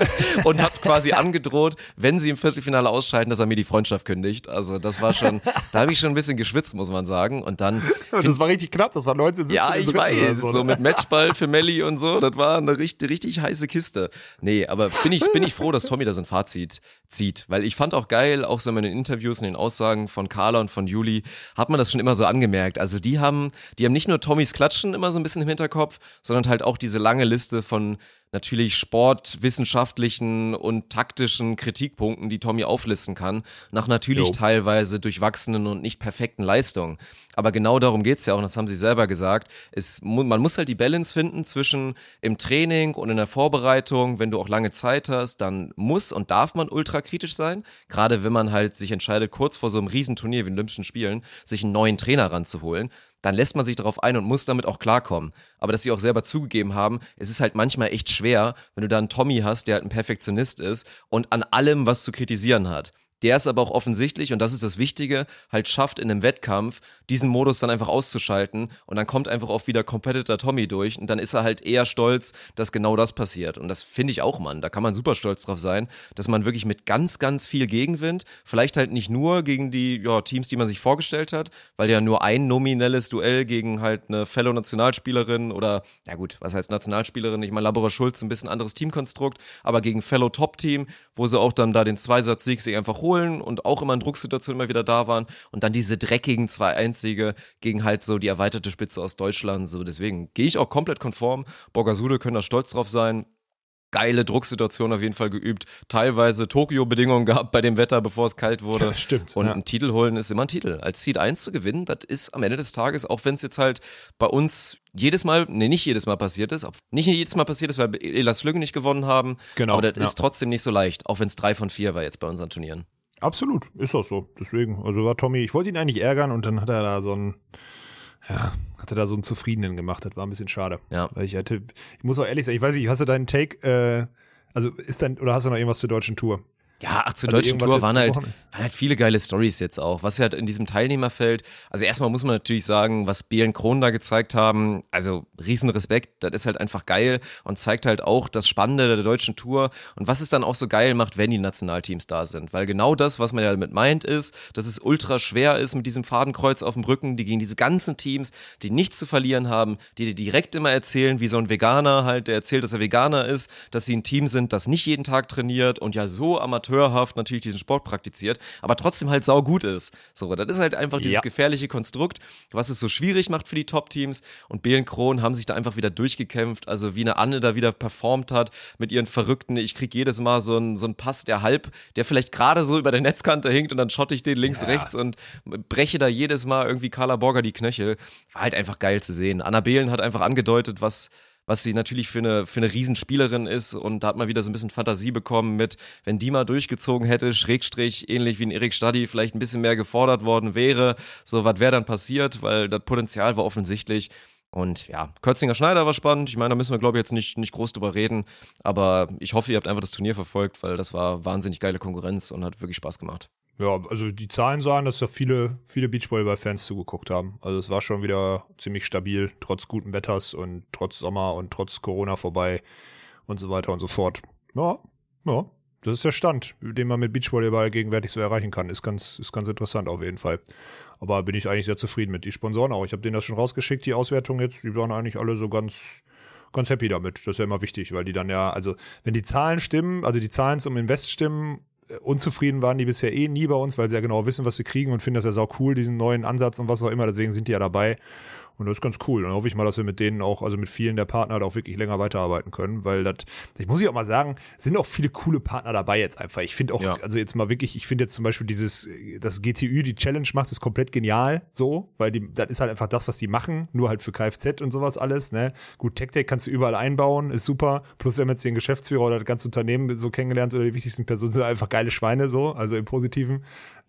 und hat quasi angedroht, wenn sie im Viertelfinale ausscheiden, dass er mir die Freundschaft kündigt. Also das war schon, da habe ich schon ein bisschen geschwitzt, muss man sagen. Und dann. das war richtig knapp, das war 19, 17 Ja, ich weiß, so, so, mit Matchball für Melli und so, das war eine richtig, richtig heiße Kiste. Nee, aber bin ich, bin ich froh, dass Tommy da so ein Fazit zieht, weil ich fand auch geil, auch so in den Interviews und den Aussagen von Carla und von Juli, hat man das schon immer so angemerkt. Also die haben, die haben nicht nur Tommys Klatschen immer so ein bisschen im Hinterkopf, sondern halt auch diese lange Liste von natürlich sportwissenschaftlichen und taktischen Kritikpunkten, die Tommy auflisten kann, nach natürlich jo. teilweise durchwachsenen und nicht perfekten Leistungen. Aber genau darum geht's ja auch, und das haben sie selber gesagt. Es, man muss halt die Balance finden zwischen im Training und in der Vorbereitung, wenn du auch lange Zeit hast, dann muss und darf man ultra kritisch sein. Gerade wenn man halt sich entscheidet, kurz vor so einem Riesenturnier wie den Olympischen Spielen, sich einen neuen Trainer ranzuholen dann lässt man sich darauf ein und muss damit auch klarkommen. Aber dass sie auch selber zugegeben haben, es ist halt manchmal echt schwer, wenn du da einen Tommy hast, der halt ein Perfektionist ist und an allem was zu kritisieren hat der es aber auch offensichtlich, und das ist das Wichtige, halt schafft in einem Wettkampf, diesen Modus dann einfach auszuschalten und dann kommt einfach auch wieder Competitor Tommy durch und dann ist er halt eher stolz, dass genau das passiert. Und das finde ich auch, Mann. Da kann man super stolz drauf sein, dass man wirklich mit ganz, ganz viel Gegenwind, vielleicht halt nicht nur gegen die ja, Teams, die man sich vorgestellt hat, weil ja nur ein nominelles Duell gegen halt eine Fellow-Nationalspielerin oder, ja gut, was heißt Nationalspielerin? Ich meine, Labora Schulz, ein bisschen anderes Teamkonstrukt, aber gegen Fellow-Top-Team, wo sie auch dann da den Zweisatz-Sieg sich einfach holen und auch immer in Drucksituationen immer wieder da waren und dann diese dreckigen 2-1-Siege gegen halt so die erweiterte Spitze aus Deutschland. So, deswegen gehe ich auch komplett konform. Borgasude können da stolz drauf sein geile Drucksituation auf jeden Fall geübt. Teilweise Tokio-Bedingungen gehabt bei dem Wetter, bevor es kalt wurde. Ja, stimmt. Und ja. ein Titel holen ist immer ein Titel. Als Seed 1 zu gewinnen, das ist am Ende des Tages, auch wenn es jetzt halt bei uns jedes Mal, nee, nicht jedes Mal passiert ist, nicht jedes Mal passiert ist, weil Elas Flügge nicht gewonnen haben. Genau. Aber das ja. ist trotzdem nicht so leicht, auch wenn es drei von vier war jetzt bei unseren Turnieren. Absolut, ist auch so. Deswegen, also war Tommy, ich wollte ihn eigentlich ärgern und dann hat er da so ein, ja, hat er da so einen Zufriedenen gemacht. Das war ein bisschen schade. Ja. Weil ich hatte, ich muss auch ehrlich sagen, ich weiß nicht, hast du deinen Take, äh, also ist dann, oder hast du noch irgendwas zur deutschen Tour? Ja, ach, zur Also deutschen Tour waren halt, waren halt viele geile Stories jetzt auch. Was halt in diesem Teilnehmerfeld, also erstmal muss man natürlich sagen, was Belen Kron da gezeigt haben, also riesen Respekt, das ist halt einfach geil und zeigt halt auch das Spannende der deutschen Tour und was es dann auch so geil macht, wenn die Nationalteams da sind. Weil genau das, was man ja damit meint, ist, dass es ultra schwer ist mit diesem Fadenkreuz auf dem Rücken, die gegen diese ganzen Teams, die nichts zu verlieren haben, die dir direkt immer erzählen, wie so ein Veganer halt, der erzählt, dass er Veganer ist, dass sie ein Team sind, das nicht jeden Tag trainiert und ja so amateurhaft natürlich diesen Sport praktiziert, aber trotzdem halt sau gut ist. So, das ist halt einfach dieses Ja. gefährliche Konstrukt, was es so schwierig macht für die Top-Teams und Belen Kron haben sich da einfach wieder durchgekämpft, also wie eine Anne da wieder performt hat mit ihren verrückten, ich krieg jedes Mal so einen so einen Pass, der halb, der vielleicht gerade so über der Netzkante hinkt und dann schotte ich den links, rechts und breche da jedes Mal irgendwie Carla Borger die Knöchel. War halt einfach geil zu sehen. Anna Behlen hat einfach angedeutet, was was sie natürlich für eine, für eine Riesenspielerin ist und da hat man wieder so ein bisschen Fantasie bekommen mit, wenn die mal durchgezogen hätte, Schrägstrich, ähnlich wie ein Erik Stadi, vielleicht ein bisschen mehr gefordert worden wäre, so was wäre dann passiert, weil das Potenzial war offensichtlich. Und ja, Kötzinger Schneider war spannend. Ich meine, da müssen wir, glaube ich, jetzt nicht, nicht groß drüber reden. Aber ich hoffe, ihr habt einfach das Turnier verfolgt, weil das war wahnsinnig geile Konkurrenz und hat wirklich Spaß gemacht. Ja, also die Zahlen sagen, dass da viele, viele Beachvolleyball-Fans zugeguckt haben. Also es war schon wieder ziemlich stabil, trotz guten Wetters und trotz Sommer und trotz Corona vorbei und so weiter und so fort. Ja, ja. Das ist der Stand, den man mit Beachvolleyball gegenwärtig so erreichen kann. Ist ganz, ist ganz interessant auf jeden Fall. Aber bin ich eigentlich sehr zufrieden mit. Die Sponsoren auch. Ich habe denen das schon rausgeschickt, die Auswertung jetzt. Die waren eigentlich alle so ganz, ganz happy damit. Das ist ja immer wichtig, weil die dann ja, also wenn die Zahlen stimmen, also die Zahlen zum Invest stimmen, unzufrieden waren die bisher eh nie bei uns, weil sie ja genau wissen, was sie kriegen und finden das ja sau cool, diesen neuen Ansatz und was auch immer. Deswegen sind die ja dabei. Und das ist ganz cool. Dann hoffe ich mal, dass wir mit denen auch, also mit vielen der Partner da auch wirklich länger weiterarbeiten können, weil das, ich muss ich auch mal sagen, sind auch viele coole Partner dabei jetzt einfach. Ich finde auch, Ja. also jetzt mal wirklich, ich finde jetzt zum Beispiel dieses, das GTÜ, die Challenge macht, ist komplett genial, so, weil die, das ist halt einfach das, was die machen, nur halt für Kfz und sowas alles, ne. Gut, TechTech kannst du überall einbauen, ist super. Plus wir haben jetzt den Geschäftsführer oder das ganze Unternehmen so kennengelernt oder die wichtigsten Personen sind einfach geile Schweine, so, also im Positiven.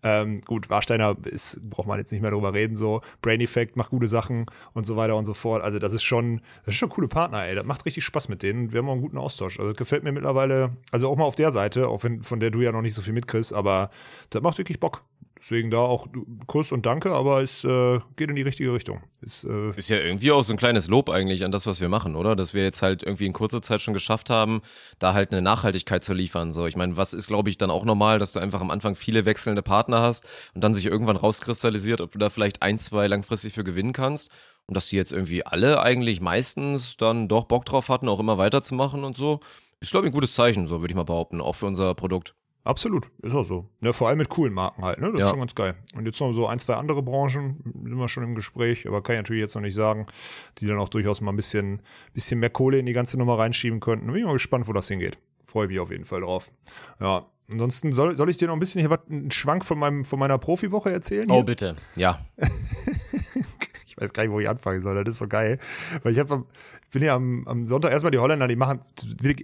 Ähm, gut, Warsteiner ist, braucht man jetzt nicht mehr drüber reden, so. Brain Effect macht gute Sachen und so weiter und so fort. Also, das ist schon, das ist schon coole Partner, ey. Das macht richtig Spaß mit denen. Wir haben auch einen guten Austausch. Also, das gefällt mir mittlerweile, also auch mal auf der Seite, auch wenn, von der du ja noch nicht so viel mitkriegst, aber das macht wirklich Bock. Deswegen da auch Kuss und Danke, aber es äh, geht in die richtige Richtung. Ist, äh, Ist ja irgendwie auch so ein kleines Lob eigentlich an das, was wir machen, oder? Dass wir jetzt halt irgendwie in kurzer Zeit schon geschafft haben, da halt eine Nachhaltigkeit zu liefern. So, ich meine, was ist, glaube ich, dann auch normal, dass du einfach am Anfang viele wechselnde Partner hast und dann sich irgendwann rauskristallisiert, ob du da vielleicht ein, zwei langfristig für gewinnen kannst. Und dass die jetzt irgendwie alle eigentlich meistens dann doch Bock drauf hatten, auch immer weiterzumachen und so, ist, glaube ich, ein gutes Zeichen, so würde ich mal behaupten, auch für unser Produkt. Absolut, ist auch so. Ja, vor allem mit coolen Marken halt, ne? Das Ja. ist schon ganz geil. Und jetzt noch so ein, zwei andere Branchen, sind wir schon im Gespräch, aber kann ich natürlich jetzt noch nicht sagen, die dann auch durchaus mal ein bisschen, bisschen mehr Kohle in die ganze Nummer reinschieben könnten. Bin ich mal gespannt, wo das hingeht. Freue mich auf jeden Fall drauf. Ja. Ansonsten soll, soll ich dir noch ein bisschen hier was, einen Schwank von, meinem, von meiner Profiwoche erzählen? Oh, hier? bitte. Ja. Ich weiß gar nicht, wo ich anfangen soll. Das ist so geil. Weil ich hab, am- ich bin ja am, am Sonntag erstmal die Holländer, die machen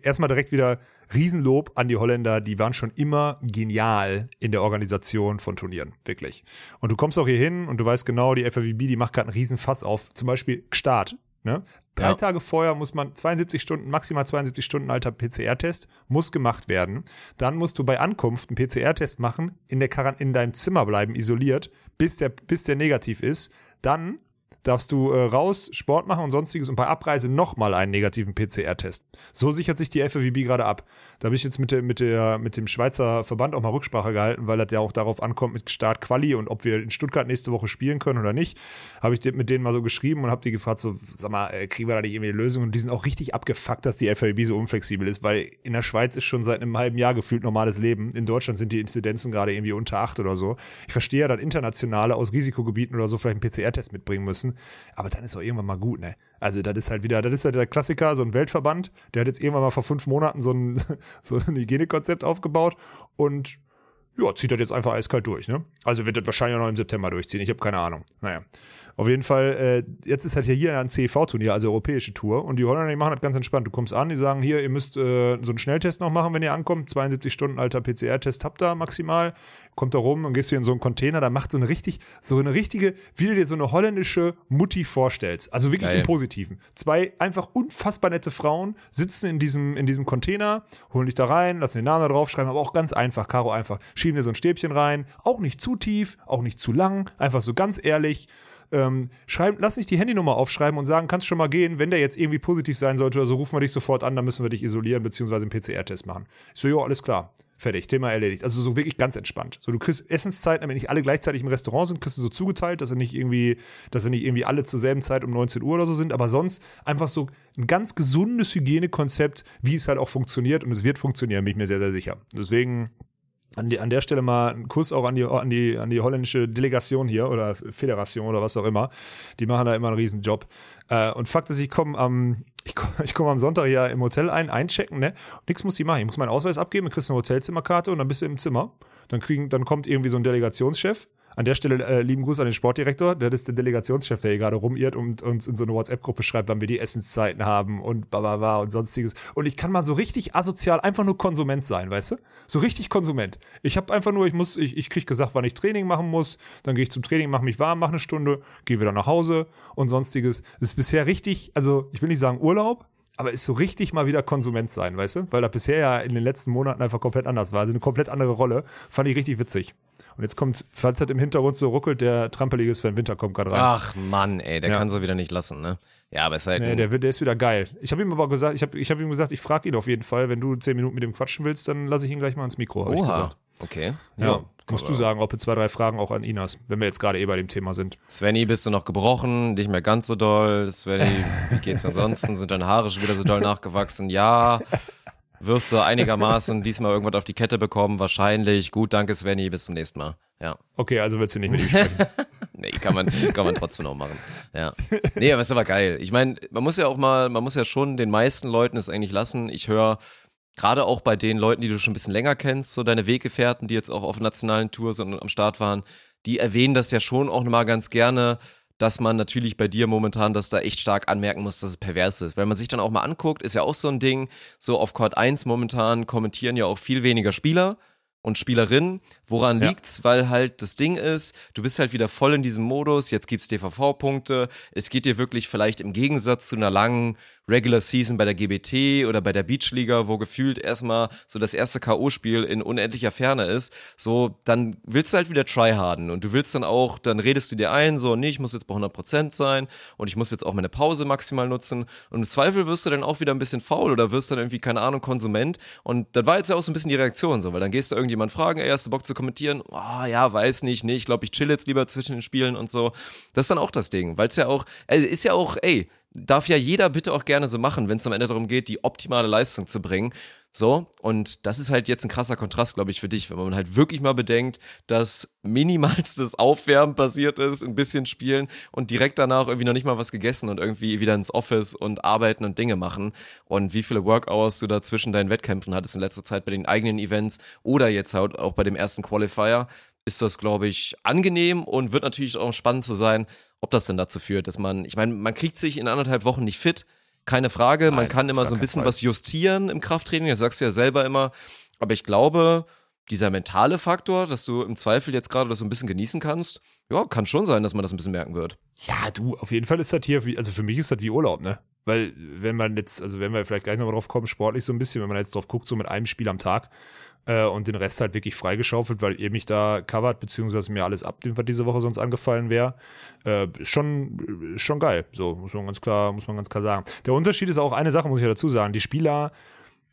erstmal direkt wieder Riesenlob an die Holländer. Die waren schon immer genial in der Organisation von Turnieren. Wirklich. Und du kommst auch hier hin und du weißt genau, die FAWB, die macht gerade einen Riesenfass auf. Zum Beispiel Start. Ne? Drei Ja. Tage vorher muss man 72 Stunden, maximal 72 Stunden alter PCR-Test muss gemacht werden. Dann musst du bei Ankunft einen PCR-Test machen, in, der Quarant in deinem Zimmer bleiben, isoliert, bis der, bis der negativ ist. Dann darfst du äh, raus, Sport machen und sonstiges und bei Abreise nochmal einen negativen PCR-Test. So sichert sich die FFVB gerade ab. Da habe ich jetzt mit, der, mit, der, mit dem Schweizer Verband auch mal Rücksprache gehalten, weil das ja auch darauf ankommt mit Start Quali und ob wir in Stuttgart nächste Woche spielen können oder nicht. Habe ich mit denen mal so geschrieben und habe die gefragt, so, sag mal, äh, kriegen wir da nicht irgendwie eine Lösung? Und die sind auch richtig abgefuckt, dass die FFVB so unflexibel ist, weil in der Schweiz ist schon seit einem halben Jahr gefühlt normales Leben. In Deutschland sind die Inzidenzen gerade irgendwie unter acht oder so. Ich verstehe ja, dass Internationale aus Risikogebieten oder so vielleicht einen PCR-Test mitbringen müssen, aber dann ist auch irgendwann mal gut, ne? Also das ist halt wieder, das ist halt der Klassiker, so ein Weltverband, der hat jetzt irgendwann mal vor fünf Monaten so ein, so ein Hygienekonzept aufgebaut und ja, zieht das jetzt einfach eiskalt durch, ne? Also wird das wahrscheinlich auch noch im September durchziehen, ich habe keine Ahnung. Naja. Auf jeden Fall, äh, jetzt ist halt hier, ein CEV-Turnier, also europäische Tour. Und die Holländer, die machen das ganz entspannt. Du kommst an, die sagen, hier, ihr müsst äh, so einen Schnelltest noch machen, wenn ihr ankommt. 72 Stunden alter PCR-Test habt ihr maximal. Kommt da rum und gehst hier in so einen Container, da macht so eine richtig, so eine richtige, wie du dir so eine holländische Mutti vorstellst. Also wirklich Geil. im Positiven. Zwei einfach unfassbar nette Frauen sitzen in diesem, in diesem Container, holen dich da rein, lassen den Namen da draufschreiben, aber auch ganz einfach, Caro einfach. Schieben dir so ein Stäbchen rein, auch nicht zu tief, auch nicht zu lang, einfach so ganz ehrlich. Ähm, schreib, lass nicht die Handynummer aufschreiben und sagen, kannst schon mal gehen, wenn der jetzt irgendwie positiv sein sollte oder so, rufen wir dich sofort an, dann müssen wir dich isolieren beziehungsweise einen PCR-Test machen. Ich so, jo, alles klar. Fertig, Thema erledigt. Also so wirklich ganz entspannt. So, du kriegst Essenszeiten, damit nicht alle gleichzeitig im Restaurant sind, kriegst du so zugeteilt, dass sie nicht irgendwie, dass sie nicht irgendwie alle zur selben Zeit um 19 Uhr oder so sind, aber sonst einfach so ein ganz gesundes Hygienekonzept, wie es halt auch funktioniert und es wird funktionieren, bin ich mir sehr, sehr sicher. Deswegen an, die, an der Stelle mal einen Kuss auch an die, an, die, an die holländische Delegation hier oder Föderation oder was auch immer. Die machen da immer einen riesen Job. Äh, und Fakt ist, ich komme am, ich komm, ich komm am Sonntag hier im Hotel ein, einchecken, ne? Nix muss ich machen. Ich muss meinen Ausweis abgeben, dann kriegst du eine Hotelzimmerkarte und dann bist du im Zimmer. Dann, kriegen, dann kommt irgendwie so ein Delegationschef. An der Stelle äh, lieben Gruß an den Sportdirektor. Der ist der Delegationschef, der hier gerade rumirrt und uns in so eine WhatsApp-Gruppe schreibt, wann wir die Essenszeiten haben und bababa und sonstiges. Und ich kann mal so richtig asozial einfach nur Konsument sein, weißt du? So richtig Konsument. Ich habe einfach nur, ich muss, ich, ich krieg gesagt, wann ich Training machen muss. Dann gehe ich zum Training, mache mich warm, mache eine Stunde, gehe wieder nach Hause und sonstiges. Das ist bisher richtig, also ich will nicht sagen Urlaub, aber ist so richtig mal wieder Konsument sein, weißt du? Weil das bisher ja in den letzten Monaten einfach komplett anders war. Also eine komplett andere Rolle. Fand ich richtig witzig. Und jetzt kommt, falls das im Hintergrund so ruckelt, der trampelige Sven Winter kommt gerade rein. Ach Mann, ey, der Ja. kann so wieder nicht lassen, ne? Ja, aber es ist halt. Nee, der, der ist wieder geil. Ich habe ihm aber gesagt, ich habe ich hab ihm gesagt, ich frage ihn auf jeden Fall, wenn du zehn Minuten mit ihm quatschen willst, dann lasse ich ihn gleich mal ins Mikro, habe ich Oha. gesagt. Okay. Ja, musst du sagen, ob du zwei, drei Fragen auch an ihn hast, wenn wir jetzt gerade eh bei dem Thema sind. Svenny, bist du noch gebrochen? Nicht mehr ganz so doll. Svenny, wie geht's ansonsten? Sind deine Haare schon wieder so doll nachgewachsen? Ja. Wirst du einigermaßen diesmal irgendwas auf die Kette bekommen? Wahrscheinlich. Gut, danke Svenny. Bis zum nächsten Mal. Ja. Okay, also willst du nicht mit ihm sprechen. Nee, kann man, kann man trotzdem noch machen. Ja. Nee, aber ist aber geil. Ich meine, man muss ja auch mal, man muss ja schon den meisten Leuten es eigentlich lassen. Ich höre gerade auch bei den Leuten, die du schon ein bisschen länger kennst, so deine Weggefährten, die jetzt auch auf nationalen Tours und am Start waren, die erwähnen das ja schon auch nochmal ganz gerne, dass man natürlich bei dir momentan das da echt stark anmerken muss, dass es pervers ist. Wenn man sich dann auch mal anguckt, ist ja auch so ein Ding, so auf Court 1 momentan kommentieren ja auch viel weniger Spieler und Spielerinnen. Woran Ja. liegt's? Weil halt das Ding ist, du bist halt wieder voll in diesem Modus, jetzt gibt's DVV-Punkte, es geht dir wirklich vielleicht im Gegensatz zu einer langen Regular Season bei der GBT oder bei der Beachliga, wo gefühlt erstmal so das erste K.O.-Spiel in unendlicher Ferne ist, so, dann willst du halt wieder tryharden und du willst dann auch, dann redest du dir ein, so, nee, ich muss jetzt bei 100% sein und ich muss jetzt auch meine Pause maximal nutzen und im Zweifel wirst du dann auch wieder ein bisschen faul oder wirst dann irgendwie, keine Ahnung, Konsument und das war jetzt ja auch so ein bisschen die Reaktion, so, weil dann gehst du irgendjemand fragen, ey, hast du Bock zu kommentieren? Oh, ja, weiß nicht, nee, ich glaube, ich chill jetzt lieber zwischen den Spielen und so. Das ist dann auch das Ding, weil es ja auch, also ist ja auch, ey, darf ja jeder bitte auch gerne so machen, wenn es am Ende darum geht, die optimale Leistung zu bringen. So, und das ist halt jetzt ein krasser Kontrast, glaube ich, für dich, wenn man halt wirklich mal bedenkt, dass minimalstes Aufwärmen passiert ist, ein bisschen spielen und direkt danach irgendwie noch nicht mal was gegessen und irgendwie wieder ins Office und arbeiten und Dinge machen. Und wie viele Workhours du da zwischen deinen Wettkämpfen hattest in letzter Zeit bei den eigenen Events oder jetzt halt auch bei dem ersten Qualifier, ist das, glaube ich, angenehm und wird natürlich auch spannend zu sein, ob das denn dazu führt, dass man, ich meine, man kriegt sich in anderthalb Wochen nicht fit, keine Frage, man Nein, kann auf immer so ein bisschen was justieren im Krafttraining, das sagst du ja selber immer, aber ich glaube, dieser mentale Faktor, dass du im Zweifel jetzt gerade das so ein bisschen genießen kannst, ja, kann schon sein, dass man das ein bisschen merken wird. Ja, du, auf jeden Fall ist das hier, also für mich ist das wie Urlaub, ne? Weil, wenn man jetzt, also wenn wir vielleicht gleich nochmal drauf kommen, sportlich so ein bisschen, wenn man jetzt drauf guckt, so mit einem Spiel am Tag äh, und den Rest halt wirklich freigeschaufelt, weil ihr mich da covert, beziehungsweise mir alles abnimmt, was diese Woche sonst angefallen wäre, äh, schon, schon geil. So, muss man ganz klar, muss man ganz klar sagen. Der Unterschied ist auch eine Sache, muss ich ja dazu sagen. Die Spieler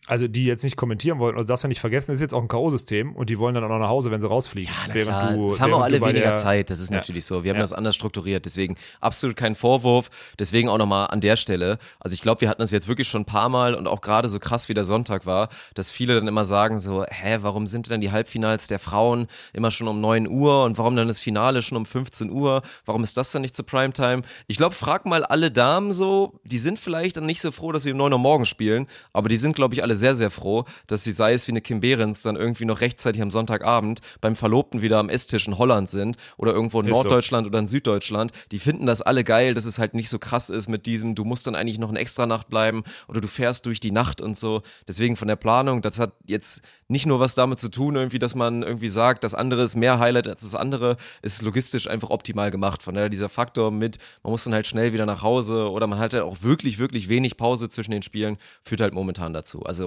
also die jetzt nicht kommentieren wollen, oder darfst du nicht vergessen, das ist jetzt auch ein K.O.-System und die wollen dann auch noch nach Hause, wenn sie rausfliegen. Ja, na klar. Du, das haben auch alle weniger der, Zeit, das ist ja. natürlich so. Wir haben ja. das anders strukturiert, deswegen absolut kein Vorwurf. Deswegen auch nochmal an der Stelle. Also ich glaube, wir hatten das jetzt wirklich schon ein paar Mal und auch gerade so krass wie der Sonntag war, dass viele dann immer sagen so, hä, warum sind denn die Halbfinals der Frauen immer schon um 9 Uhr und warum dann das Finale schon um 15 Uhr? Warum ist das dann nicht zur Primetime? Ich glaube, frag mal alle Damen so, die sind vielleicht dann nicht so froh, dass sie um 9 Uhr morgens spielen, aber die sind, glaube ich, alle sehr, sehr froh, dass sie sei es wie eine Kim Behrens dann irgendwie noch rechtzeitig am Sonntagabend beim Verlobten wieder am Esstisch in Holland sind oder irgendwo in ist Norddeutschland so. oder in Süddeutschland. Die finden das alle geil, dass es halt nicht so krass ist mit diesem, du musst dann eigentlich noch eine extra Nacht bleiben oder du fährst durch die Nacht und so. Deswegen von der Planung, das hat jetzt nicht nur was damit zu tun, irgendwie, dass man irgendwie sagt, das andere ist mehr Highlight als das andere, ist logistisch einfach optimal gemacht. Von daher dieser Faktor mit, man muss dann halt schnell wieder nach Hause oder man hat halt auch wirklich, wirklich wenig Pause zwischen den Spielen, führt halt momentan dazu. Also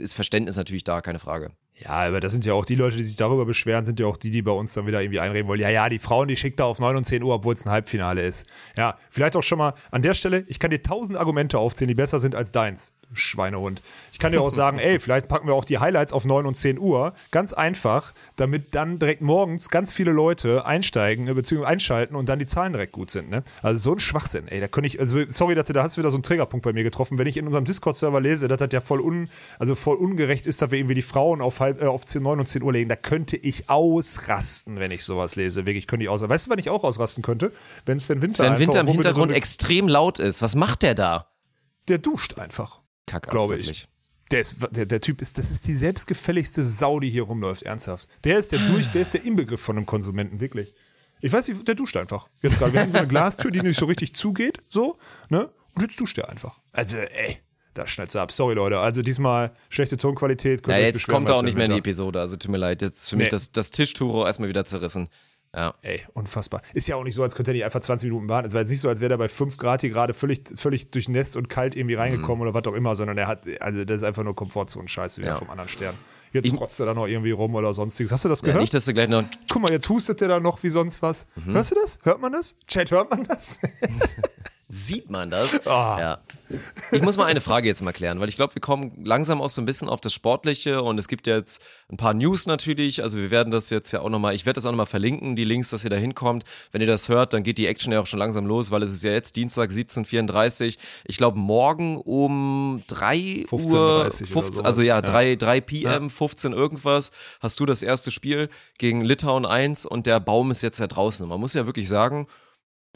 ist Verständnis natürlich da, keine Frage. Ja, aber das sind ja auch die Leute, die sich darüber beschweren, sind ja auch die, die bei uns dann wieder irgendwie einreden wollen. Ja, ja, die Frauen, die schickt da auf 9 und 10 Uhr, obwohl es ein Halbfinale ist. Ja, vielleicht auch schon mal an der Stelle, ich kann dir tausend Argumente aufzählen, die besser sind als deins. Schweinehund. Ich kann dir auch sagen, ey, vielleicht packen wir auch die Highlights auf 9 und 10 Uhr. Ganz einfach, damit dann direkt morgens ganz viele Leute einsteigen, äh, beziehungsweise einschalten und dann die Zahlen direkt gut sind. Ne? Also so ein Schwachsinn, ey. Da könnte ich, also sorry, dass du da hast wieder so einen Triggerpunkt bei mir getroffen. Wenn ich in unserem Discord-Server lese, dass das ja voll un, also voll ungerecht ist, dass wir irgendwie die Frauen auf halb, äh, auf 10, 9 und 10 Uhr legen, da könnte ich ausrasten, wenn ich sowas lese. Wirklich könnte ich ausrasten. Weißt du, wann ich auch ausrasten könnte? Wenn Sven Winter, Sven Winter im Hintergrund so extrem laut ist. Was macht der da? Der duscht einfach. Kack glaube ich. Der, ist, der, der, Typ ist, das ist die selbstgefälligste Sau, die hier rumläuft, ernsthaft. Der ist der durch, der ist der Inbegriff von einem Konsumenten, wirklich. Ich weiß nicht, der duscht einfach. Jetzt gerade. Wir haben so eine Glastür, die nicht so richtig zugeht, so, ne? Und jetzt duscht er einfach. Also, ey, da schneidet ab. Sorry, Leute. Also diesmal schlechte Tonqualität. Ja, jetzt kommt er auch nicht mehr in die Episode. Also tut mir leid. Jetzt für nee. mich das, das Tischturo erstmal wieder zerrissen. Ja. Ey, unfassbar. Ist ja auch nicht so, als könnte er nicht einfach 20 Minuten warten. Es war jetzt nicht so, als wäre er bei 5 Grad hier gerade völlig, völlig durchnässt und kalt irgendwie reingekommen mhm. oder was auch immer, sondern er hat, also das ist einfach nur Komfortzone-Scheiße wieder ja. vom anderen Stern. Jetzt ich, rotzt er da noch irgendwie rum oder sonstiges. Hast du das gehört? Ja, nicht, dass du gleich noch. Guck mal, jetzt hustet der da noch wie sonst was. Mhm. Hörst du das? Hört man das? Chat, hört man das? Sieht man das? Oh. Ja. Ich muss mal eine Frage jetzt mal klären, weil ich glaube, wir kommen langsam auch so ein bisschen auf das Sportliche und es gibt jetzt ein paar News natürlich. Also wir werden das jetzt ja auch nochmal, ich werde das auch nochmal verlinken, die Links, dass ihr da hinkommt. Wenn ihr das hört, dann geht die Action ja auch schon langsam los, weil es ist ja jetzt Dienstag 17.34 Ich glaube, morgen um 3 Uhr, 15, also ja, 3, 3 PM, ja. 15 irgendwas, hast du das erste Spiel gegen Litauen 1 und der Baum ist jetzt ja draußen. Und man muss ja wirklich sagen,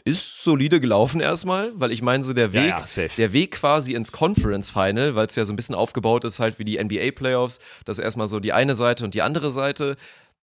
ist solide gelaufen erstmal, weil ich meine, so der Weg, ja, ja, der Weg quasi ins Conference Final, weil es ja so ein bisschen aufgebaut ist, halt wie die NBA Playoffs, das erstmal so die eine Seite und die andere Seite,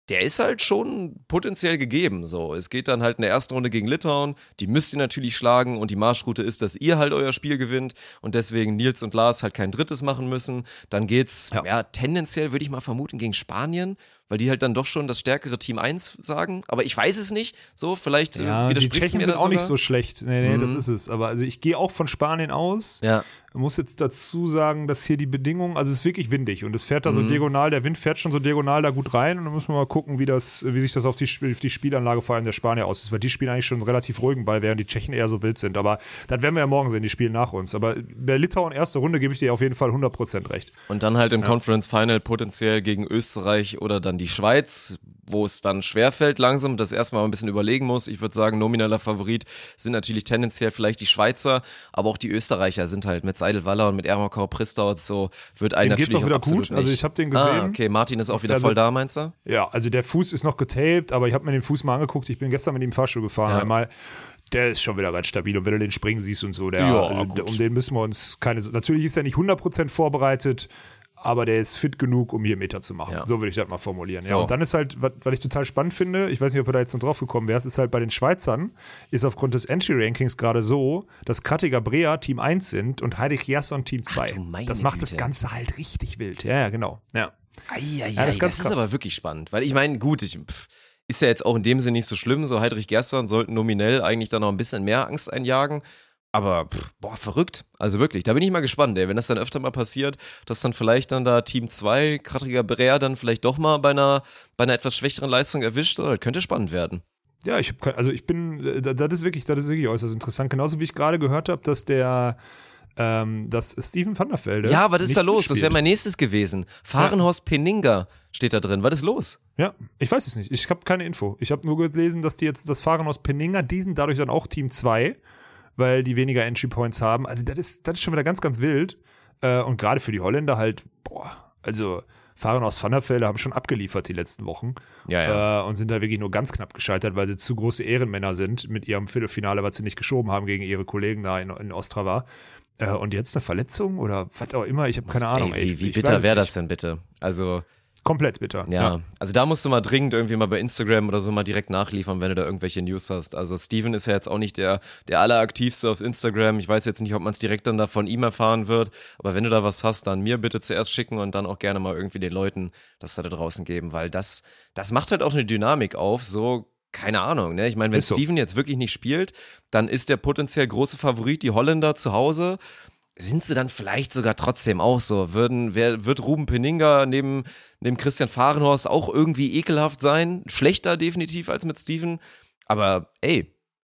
der ist halt schon potenziell gegeben. So, es geht dann halt in der ersten Runde gegen Litauen. Die müsst ihr natürlich schlagen und die Marschroute ist, dass ihr halt euer Spiel gewinnt und deswegen Nils und Lars halt kein drittes machen müssen. Dann geht's, ja, ja tendenziell würde ich mal vermuten gegen Spanien weil die halt dann doch schon das stärkere Team 1 sagen. Aber ich weiß es nicht. So, vielleicht ja, widersprichst die Tschechen mir das sind auch sogar. nicht so schlecht. Nee, nee, mhm. das ist es. Aber also ich gehe auch von Spanien aus. Ja. muss jetzt dazu sagen, dass hier die Bedingungen, also es ist wirklich windig und es fährt da so mhm. diagonal, der Wind fährt schon so diagonal da gut rein und dann müssen wir mal gucken, wie das, wie sich das auf die, auf die Spielanlage vor allem der Spanier aussieht. Weil die spielen eigentlich schon relativ ruhigen Ball, während die Tschechen eher so wild sind. Aber das werden wir ja morgen sehen, die spielen nach uns. Aber bei Litauen erste Runde gebe ich dir auf jeden Fall 100% recht. Und dann halt im ja. Conference Final potenziell gegen Österreich oder dann die Schweiz, wo es dann schwerfällt langsam, das erstmal ein bisschen überlegen muss. Ich würde sagen, nomineller Favorit sind natürlich tendenziell vielleicht die Schweizer, aber auch die Österreicher sind halt mit Seidel Waller und mit Ermakau Pristau so wird einen dem natürlich geht's auch wieder gut. Nicht. Also ich habe den gesehen. Ah, okay, Martin ist auch wieder also, voll da, meinst du? Ja, also der Fuß ist noch getaped, aber ich habe mir den Fuß mal angeguckt. Ich bin gestern mit ihm Fahrstuhl gefahren ja. einmal der ist schon wieder ganz stabil. Und wenn du den springen siehst und so, der, ja, um den müssen wir uns keine. Natürlich ist er nicht 100% vorbereitet, aber der ist fit genug, um hier Meter zu machen. Ja. So würde ich das mal formulieren. So. Ja, und dann ist halt, was, was ich total spannend finde, ich weiß nicht, ob du da jetzt noch drauf gekommen wärst, ist halt bei den Schweizern, ist aufgrund des Entry-Rankings gerade so, dass Krattiger Brea Team 1 sind und Heidrich Jasson Team 2. Ach, das macht Güte. das Ganze halt richtig wild. Ja, ja, genau. Ja. Eieiei, Ja, das ist das ist aber wirklich spannend, weil ich meine, gut, ich, pff, ist ja jetzt auch in dem Sinne nicht so schlimm, so Heidrich Gerstern sollten nominell eigentlich dann noch ein bisschen mehr Angst einjagen, aber pff, boah, verrückt, also wirklich, da bin ich mal gespannt, ey, wenn das dann öfter mal passiert, dass dann vielleicht dann da Team 2, Krattiger Brea dann vielleicht doch mal bei einer, bei einer etwas schwächeren Leistung erwischt, das könnte spannend werden. Ja, ich hab, also ich bin, da- das ist wirklich, das ist wirklich äußerst interessant. Genauso wie ich gerade gehört habe, dass der, ähm, dass Steven van der Velde. Ja, was ist da los? Das wäre mein nächstes gewesen. Fahrenhorst Peninga steht da drin, was ist los? Ja, ich weiß es nicht. Ich habe keine Info. Ich habe nur gelesen, dass die jetzt das Fahren aus Peninga, die sind dadurch dann auch Team 2, weil die weniger Entry Points haben. Also das ist, das ist schon wieder ganz, ganz wild. Äh, und gerade für die Holländer halt, boah, also Fahren aus Van der Velde haben schon abgeliefert die letzten Wochen. Ja, Äh, und sind da wirklich nur ganz knapp gescheitert, weil sie zu große Ehrenmänner sind mit ihrem Viertelfinale, was sie nicht geschoben haben gegen ihre Kollegen da in, in Ostrava. Äh, und jetzt eine Verletzung oder was auch immer, ich habe keine Ahnung. Ey, wie wie bitter wäre das denn bitte? Also, Komplett bitter. Ja, also da musst du mal dringend irgendwie mal bei Instagram oder so mal direkt nachliefern, wenn du da irgendwelche News hast. Also Steven ist ja jetzt auch nicht der, der alleraktivste auf Instagram. Ich weiß jetzt nicht, ob man es direkt dann da von ihm erfahren wird, aber wenn du da was hast, dann mir bitte zuerst schicken und dann auch gerne mal irgendwie den Leuten das da draußen geben, weil das, das macht halt auch eine Dynamik auf, so keine Ahnung, ne? Ich meine, wenn so. Steven jetzt wirklich nicht spielt, dann ist der potenziell große Favorit die Holländer zu Hause sind sie dann vielleicht sogar trotzdem auch so? Würden, wer, wird Ruben Peninga neben, neben Christian Fahrenhorst auch irgendwie ekelhaft sein? Schlechter definitiv als mit Steven. Aber ey,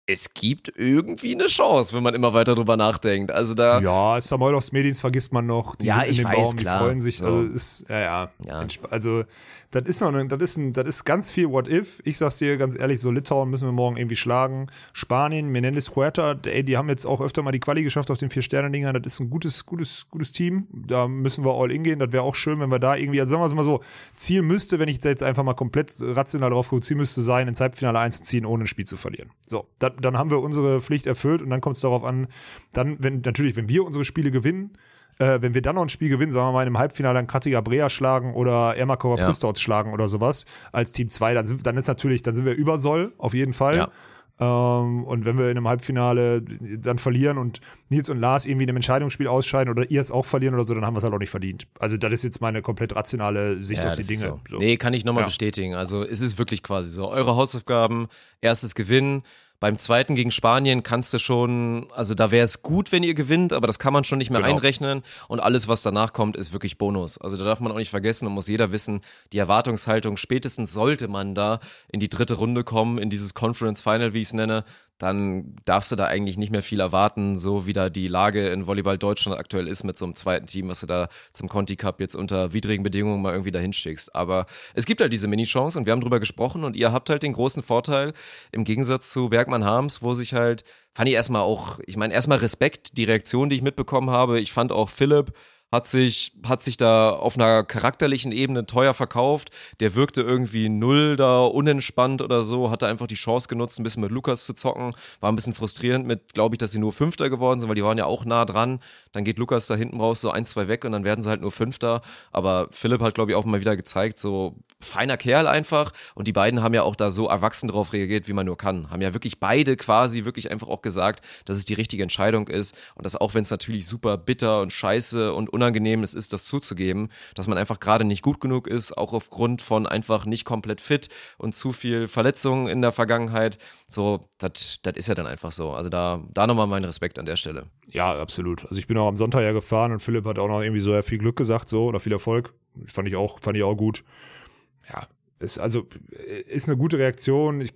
es gibt irgendwie eine Chance, wenn man immer weiter drüber nachdenkt. Also da, Ja, Samoilovs Medins vergisst man noch. Die Ja, sind in ich dem weiß, Baum, klar. die freuen sich. So. Also, ist, ja, ja. Ja. Also, das ist noch, ein- das ist ein, das ist ganz viel What If. Ich sag's dir ganz ehrlich, so Litauen müssen wir morgen irgendwie schlagen. Spanien, Menendez Huerta, ey, die haben jetzt auch öfter mal die Quali geschafft auf den Vier-Sterne-Dingern. Das ist ein gutes, gutes, gutes Team. Da müssen wir all in gehen. Das wäre auch schön, wenn wir da irgendwie, also sagen wir mal so, Ziel müsste, wenn ich da jetzt einfach mal komplett rational drauf gucke, Ziel müsste sein, ins Halbfinale einzuziehen, ohne ein Spiel zu verlieren. So, dann, dann haben wir unsere Pflicht erfüllt und dann kommt es darauf an, dann, wenn, natürlich, wenn wir unsere Spiele gewinnen, äh, wenn wir dann noch ein Spiel gewinnen, sagen wir mal einem Halbfinale dann Krattiger Brea schlagen oder Ermakova Ja. Pristouts schlagen oder sowas als Team 2, dann, sind, dann ist natürlich, dann sind wir über Soll, auf jeden Fall. Ja. Ähm, und wenn wir in einem Halbfinale dann verlieren und Nils und Lars irgendwie in einem Entscheidungsspiel ausscheiden oder ihr es auch verlieren oder so, dann haben wir es halt auch nicht verdient. Also das ist jetzt meine komplett rationale Sicht auf die Dinge. So. So. Nee, kann ich nochmal Ja. bestätigen. Also es ist wirklich quasi so. Eure Hausaufgaben, erstes Gewinnen. Beim zweiten gegen Spanien kannst du schon, also da wäre es gut, wenn ihr gewinnt, aber das kann man schon nicht mehr Genau. einrechnen. Und alles, was danach kommt, ist wirklich Bonus. Also da darf man auch nicht vergessen und muss jeder wissen, die Erwartungshaltung, spätestens sollte man da in die dritte Runde kommen, in dieses Conference Final, wie ich es nenne, dann darfst du da eigentlich nicht mehr viel erwarten, so wie da die Lage in Volleyball Deutschland aktuell ist mit so einem zweiten Team, was du da zum Conti Cup jetzt unter widrigen Bedingungen mal irgendwie dahin schickst. Aber es gibt halt diese Mini-Chance und wir haben drüber gesprochen und ihr habt halt den großen Vorteil im Gegensatz zu Bergmann Harms, wo sich halt, fand ich erstmal auch, ich meine, erstmal Respekt, die Reaktion, die ich mitbekommen habe. Ich fand auch Philipp, hat sich, hat sich da auf einer charakterlichen Ebene teuer verkauft. Der wirkte irgendwie null da unentspannt oder so, hatte einfach die Chance genutzt, ein bisschen mit Lukas zu zocken. War ein bisschen frustrierend mit, glaube ich, dass sie nur Fünfter geworden sind, weil die waren ja auch nah dran. Dann geht Lukas da hinten raus so ein, zwei weg und dann werden sie halt nur Fünfter. Aber Philipp hat, glaube ich, auch mal wieder gezeigt, so feiner Kerl einfach. Und die beiden haben ja auch da so erwachsen drauf reagiert, wie man nur kann. Haben ja wirklich beide quasi wirklich einfach auch gesagt, dass es die richtige Entscheidung ist. Und dass auch wenn es natürlich super bitter und scheiße und unangenehm ist, ist das zuzugeben, dass man einfach gerade nicht gut genug ist, auch aufgrund von einfach nicht komplett fit und zu viel Verletzungen in der Vergangenheit. So, das ist ja dann einfach so. Also da, da nochmal mein Respekt an der Stelle. Ja, absolut. Also ich bin auch am Sonntag ja gefahren und Philipp hat auch noch irgendwie so ja, viel Glück gesagt, so oder viel Erfolg. Fand ich auch, fand ich auch gut. Ja, ist also ist eine gute Reaktion. Ich,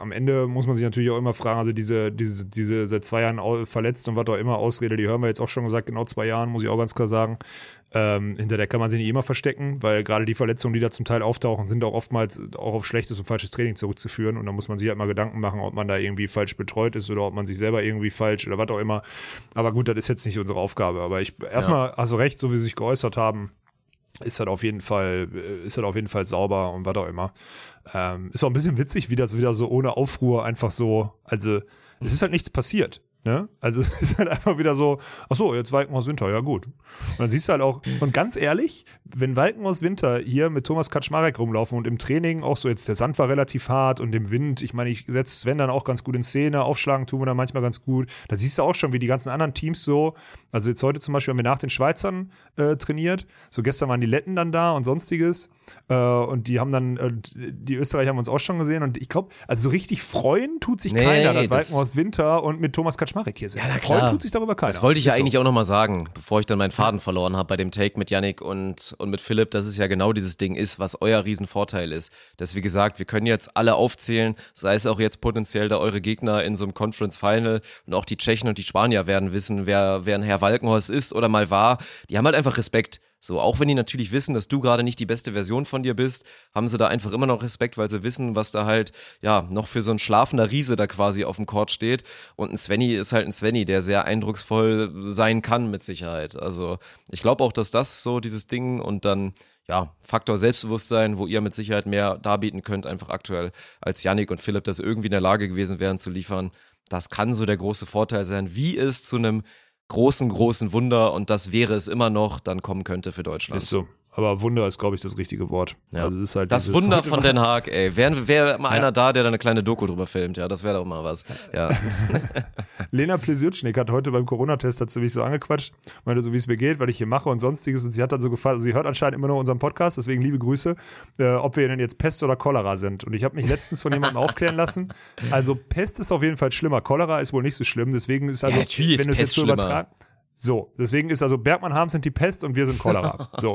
am Ende muss man sich natürlich auch immer fragen, also diese, diese, diese seit zwei Jahren verletzt und was auch immer Ausrede, die hören wir jetzt auch schon gesagt, genau zwei Jahren, muss ich auch ganz klar sagen. Ähm, hinter der kann man sich nicht immer verstecken, weil gerade die Verletzungen, die da zum Teil auftauchen, sind auch oftmals auch auf schlechtes und falsches Training zurückzuführen. Und da muss man sich halt mal Gedanken machen, ob man da irgendwie falsch betreut ist oder ob man sich selber irgendwie falsch oder was auch immer. Aber gut, das ist jetzt nicht unsere Aufgabe. Aber ich erstmal, also recht, so wie sie sich geäußert haben, ist halt auf jeden Fall, äh, ist halt auf jeden Fall sauber und was auch immer. Ähm, ist auch ein bisschen witzig, wie das wieder so ohne Aufruhr einfach so, also es ist halt nichts passiert. Ne? Also es ist halt einfach wieder so, ach so, jetzt Walkenhaus Winter, ja gut. Und dann siehst du halt auch, und ganz ehrlich, wenn Walkenhaus Winter hier mit Thomas Kaczmarek rumlaufen und im Training auch so jetzt, der Sand war relativ hart und im Wind, ich meine, ich setze Sven dann auch ganz gut in Szene, aufschlagen tun wir dann manchmal ganz gut. Da siehst du auch schon, wie die ganzen anderen Teams so, also jetzt heute zum Beispiel haben wir nach den Schweizern äh, trainiert, so gestern waren die Letten dann da und sonstiges äh, und die haben dann, äh, die Österreicher haben uns auch schon gesehen und ich glaube, also so richtig freuen tut sich Nee, keiner, dass das- Walkenhaus Winter und mit Thomas Kaczmarek hier sind. Ja, Freuen tut sich darüber keiner. Das wollte ich ja Ist so. eigentlich auch nochmal sagen, bevor ich dann meinen Faden verloren habe bei dem Take mit Yannick und, und mit Philipp, dass es ja genau dieses Ding ist, was euer Riesenvorteil ist. Dass, wie gesagt, wir können jetzt alle aufzählen, sei es auch jetzt potenziell da eure Gegner in so einem Conference Final und auch die Tschechen und die Spanier werden wissen, wer, wer ein Herr Walkenhorst ist oder mal war. Die haben halt einfach Respekt. So, auch wenn die natürlich wissen, dass du gerade nicht die beste Version von dir bist, haben sie da einfach immer noch Respekt, weil sie wissen, was da halt, ja, noch für so ein schlafender Riese da quasi auf dem Court steht. Und ein Svenny ist halt ein Svenny, der sehr eindrucksvoll sein kann, mit Sicherheit. Also, ich glaube auch, dass das so dieses Ding und dann, ja, Faktor Selbstbewusstsein, wo ihr mit Sicherheit mehr darbieten könnt, einfach aktuell, als Yannick und Philipp das irgendwie in der Lage gewesen wären zu liefern. Das kann so der große Vorteil sein, wie es zu einem großen, großen Wunder und das wäre es immer noch, dann kommen könnte für Deutschland. Ist so. Aber Wunder ist, glaube ich, das richtige Wort. Ja. Also ist halt das Wunder von Den Haag, ey. Wäre wär mal einer da, der da eine kleine Doku drüber filmt, ja, das wäre doch mal was. Ja. Lena Plesirtschnik hat heute beim Corona-Test, hat sie mich so angequatscht, meinte so, wie es mir geht, weil ich hier mache und sonstiges. Und sie hat dann so gefragt, sie hört anscheinend immer nur unseren Podcast, deswegen liebe Grüße, äh, ob wir denn jetzt Pest oder Cholera sind. Und ich habe mich letztens von jemandem aufklären lassen. Also Pest ist auf jeden Fall schlimmer, Cholera ist wohl nicht so schlimm. Deswegen ist also, Ja, wenn du es jetzt so übertragen. So, deswegen ist also Bergmann Harms sind die Pest und wir sind Cholera. So,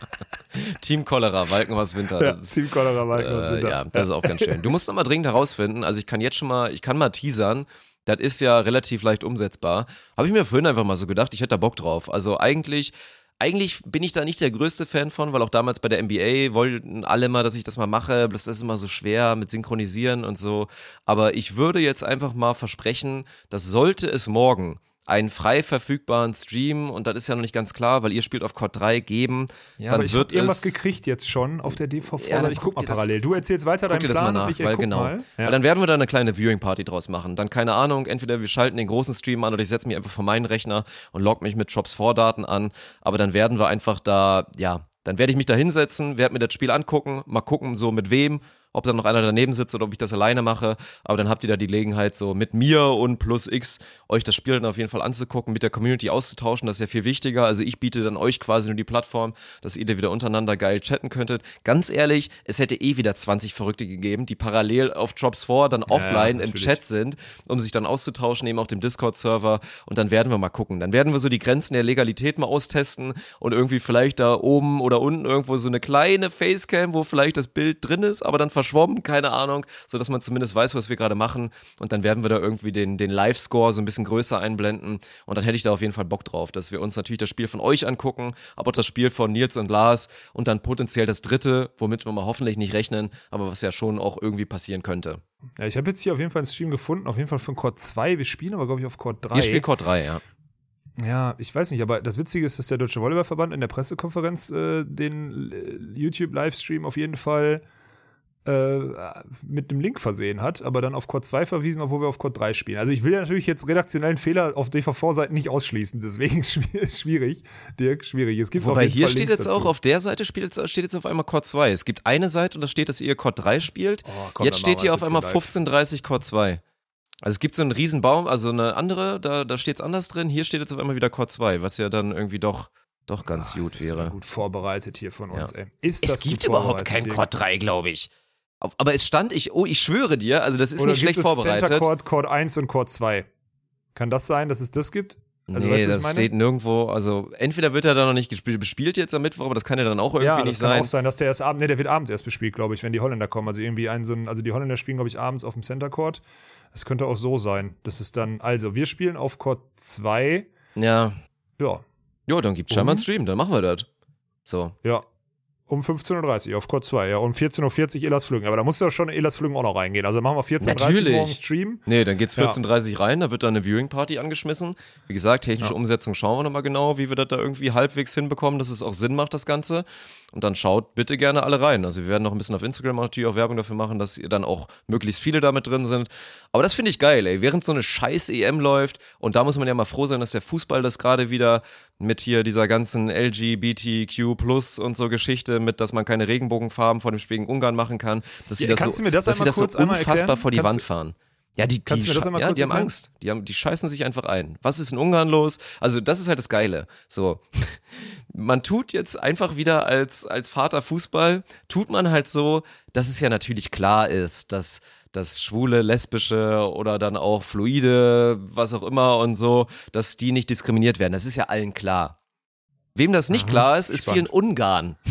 Team Cholera, Walkenhaus Winter. ja, Das Team Cholera war Äh, ja, das ist auch ganz schön. Du musst noch mal dringend herausfinden, also ich kann jetzt schon mal, ich kann mal teasern, das ist ja relativ leicht umsetzbar. Habe ich mir vorhin einfach mal so gedacht, ich hätte da Bock drauf. Also eigentlich, eigentlich bin ich da nicht der größte Fan von, weil auch damals bei der NBA wollten alle mal, dass ich das mal mache, das ist immer so schwer mit Synchronisieren und so. Aber ich würde jetzt einfach mal versprechen, dass sollte es morgen einen frei verfügbaren Stream, und das ist ja noch nicht ganz klar, weil ihr spielt auf Cord 3 geben, dann aber ich wird irgendwas gekriegt jetzt schon auf der DVV. Ja, ich guck guck mal dir das- parallel. Du erzählst weiter deinen dir das mal Plan und nach, ich weil genau. mal. Ja. Weil dann werden wir da eine kleine Viewing-Party draus machen. Dann keine Ahnung, entweder wir schalten den großen Stream an oder ich setze mich einfach vor meinen Rechner und log mich mit Drops Vordaten an. Aber dann werden wir einfach da, ja, dann werde ich mich da hinsetzen, werde mir das Spiel angucken, mal gucken, so mit wem, ob da noch einer daneben sitzt oder ob ich das alleine mache. Aber dann habt ihr da die Gelegenheit, so mit mir und plus X euch das Spiel dann auf jeden Fall anzugucken, mit der Community auszutauschen. Das ist ja viel wichtiger. Also ich biete dann euch quasi nur die Plattform, dass ihr da wieder untereinander geil chatten könntet. Ganz ehrlich, es hätte eh wieder 20 Verrückte gegeben, die parallel auf Drops 4 dann offline im natürlich. Chat sind, um sich dann auszutauschen, eben auf dem Discord-Server. Und dann werden wir mal gucken. Dann werden wir so die Grenzen der Legalität mal austesten und irgendwie vielleicht da oben oder unten irgendwo so eine kleine Facecam, wo vielleicht das Bild drin ist, aber dann verschwommen, keine Ahnung, so dass man zumindest weiß, was wir gerade machen. Und dann werden wir da irgendwie den, den Live-Score so ein bisschen größer einblenden. Und dann hätte ich da auf jeden Fall Bock drauf, dass wir uns natürlich das Spiel von euch angucken, aber auch das Spiel von Nils und Lars und dann potenziell das dritte, womit wir mal hoffentlich nicht rechnen, aber was ja schon auch irgendwie passieren könnte. Ja, ich habe jetzt hier auf jeden Fall einen Stream gefunden, auf jeden Fall von Chord 2. Wir spielen aber, glaube ich, auf Chord 3. Ihr spielt Core 3, ja. Ja, ich weiß nicht, aber das Witzige ist, dass der Deutsche Volleyballverband in der Pressekonferenz äh, den äh, YouTube-Livestream auf jeden Fall äh, mit einem Link versehen hat, aber dann auf Chord 2 verwiesen, obwohl wir auf Chord 3 spielen. Also ich will ja natürlich jetzt redaktionellen Fehler auf DVV-Seiten nicht ausschließen, deswegen schwi- schwierig, Dirk, schwierig. Es gibt auf Wobei jeden hier Fall steht Links jetzt auch, dazu. auf der Seite steht jetzt, steht jetzt auf einmal Core 2. Es gibt eine Seite und da steht, dass ihr Core 3 spielt. Oh, komm, jetzt steht hier auf einmal jetzt hier 1530 Core 2. Also es gibt so einen riesen Baum, also eine andere, da, da steht es anders drin. Hier steht jetzt auf einmal wieder Core 2, was ja dann irgendwie doch, doch ganz Ah, gut das ist wäre. gut vorbereitet hier von uns, Ja. ey. Ist Es das gibt überhaupt keinen Dirk? Core 3, glaube ich. Aber es stand, ich, oh, ich schwöre dir, also das ist Oder nicht gibt schlecht es vorbereitet. Center Chord, Chord 1 und Chord 2. Kann das sein, dass es das gibt? Also, nee, weißt das steht nirgendwo, also entweder wird er da noch nicht gespielt, bespielt jetzt am Mittwoch, aber das kann ja dann auch irgendwie ja, das nicht kann sein. auch sein, dass der erst abends, nee, der wird abends erst bespielt, glaube ich, wenn die Holländer kommen. Also irgendwie ein so ein, also die Holländer spielen, glaube ich, abends auf dem Center Court. Das könnte auch so sein. Das ist dann, also wir spielen auf Court 2. Ja, Ja, jo, dann gibt's scheinbar einen? Stream, dann machen wir das. So. ja. Um 15.30 Uhr auf Code 2, ja. Um 14.40 Uhr Elas Flügen. Aber da muss ja schon Elas Flügen auch noch reingehen. Also machen wir 14.30 Uhr morgens Stream. Nee, dann geht's 14.30 Uhr rein, da wird da eine Viewing-Party angeschmissen. Wie gesagt, technische ja. Umsetzung schauen wir nochmal genau, wie wir das da irgendwie halbwegs hinbekommen, dass es auch Sinn macht, das Ganze. Und dann schaut bitte gerne alle rein. Also wir werden noch ein bisschen auf Instagram natürlich auch Werbung dafür machen, dass ihr dann auch möglichst viele damit drin sind. Aber das finde ich geil, ey. Während so eine scheiß EM läuft, und da muss man ja mal froh sein, dass der Fußball das gerade wieder mit hier dieser ganzen LGBTQ plus und so Geschichte, mit dass man keine Regenbogenfarben vor dem Spiel in Ungarn machen kann, dass sie ja, das so, das dass sie das so unfassbar vor die kannst Wand fahren. Ja, die, die, ja, die haben Angst. Die, haben, die scheißen sich einfach ein. Was ist in Ungarn los? Also, das ist halt das Geile. So, man tut jetzt einfach wieder als, als Vater Fußball, tut man halt so, dass es ja natürlich klar ist, dass, dass schwule, lesbische oder dann auch fluide, was auch immer und so, dass die nicht diskriminiert werden. Das ist ja allen klar. Wem das nicht Aha, klar ist, ist vielen Ungarn.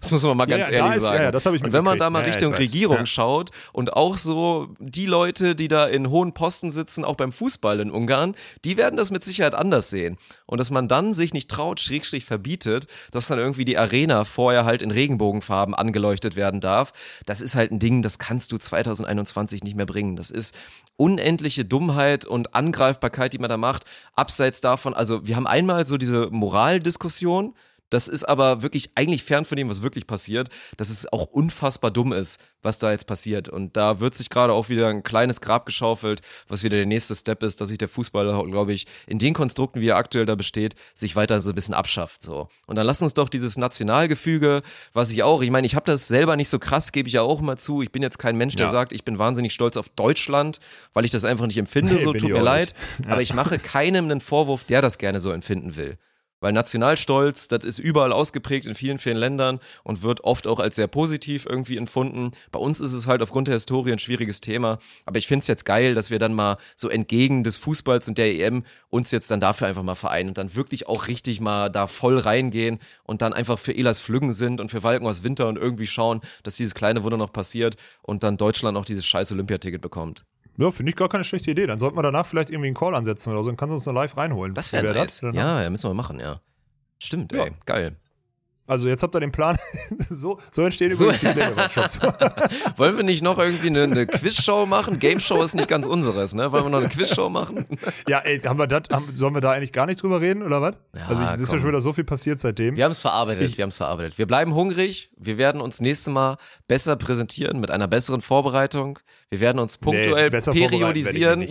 Das muss man mal ganz ja, ehrlich ist, sagen. Ja, das ich und wenn man da mal Richtung Regierung schaut und auch so die Leute, die da in hohen Posten sitzen, auch beim Fußball in Ungarn, die werden das mit Sicherheit anders sehen. Und dass man dann sich nicht traut, schrägstrich verbietet, dass dann irgendwie die Arena vorher halt in Regenbogenfarben angeleuchtet werden darf, das ist halt ein Ding, das kannst du 2021 nicht mehr bringen. Das ist unendliche Dummheit und Angreifbarkeit, die man da macht. Abseits davon, also wir haben einmal so diese Moraldiskussion, das ist aber wirklich eigentlich fern von dem, was wirklich passiert, dass es auch unfassbar dumm ist, was da jetzt passiert. Und da wird sich gerade auch wieder ein kleines Grab geschaufelt, was wieder der nächste Step ist, dass sich der Fußball, glaube ich, in den Konstrukten, wie er aktuell da besteht, sich weiter so ein bisschen abschafft. So. Und dann lass uns doch dieses Nationalgefüge, was ich auch, ich meine, ich habe das selber nicht so krass, gebe ich ja auch immer zu. Ich bin jetzt kein Mensch, der ja. sagt, ich bin wahnsinnig stolz auf Deutschland, weil ich das einfach nicht empfinde, nee, so tut mir leid. Ja. Aber ich mache keinem einen Vorwurf, der das gerne so empfinden will. Weil Nationalstolz, das ist überall ausgeprägt in vielen, vielen Ländern und wird oft auch als sehr positiv irgendwie empfunden. Bei uns ist es halt aufgrund der Historie ein schwieriges Thema. Aber ich finde es jetzt geil, dass wir dann mal so entgegen des Fußballs und der EM uns jetzt dann dafür einfach mal vereinen und dann wirklich auch richtig mal da voll reingehen und dann einfach für Elas Flüggen sind und für Walken aus Winter und irgendwie schauen, dass dieses kleine Wunder noch passiert und dann Deutschland auch dieses scheiß Olympiaticket bekommt. Ja, finde ich gar keine schlechte Idee. Dann sollten wir danach vielleicht irgendwie einen Call ansetzen oder so und kannst du uns noch live reinholen. Das wäre wär nice. Das, ja, ja, müssen wir machen, ja. Stimmt, ja. ey, geil. Also jetzt habt ihr den Plan. so, so entstehen so. übrigens die Pläne-Workshops. Wollen wir nicht noch irgendwie eine, eine Quizshow machen? Game Show ist nicht ganz unseres, ne? Wollen wir noch eine Quizshow machen? ja, ey, haben wir das, haben, sollen wir da eigentlich gar nicht drüber reden, oder was? Ja, also es ist ja schon wieder so viel passiert seitdem. Wir haben es verarbeitet, ich, wir haben es verarbeitet. Wir bleiben hungrig, wir werden uns nächstes Mal besser präsentieren mit einer besseren Vorbereitung. Wir werden uns punktuell nee, periodisieren.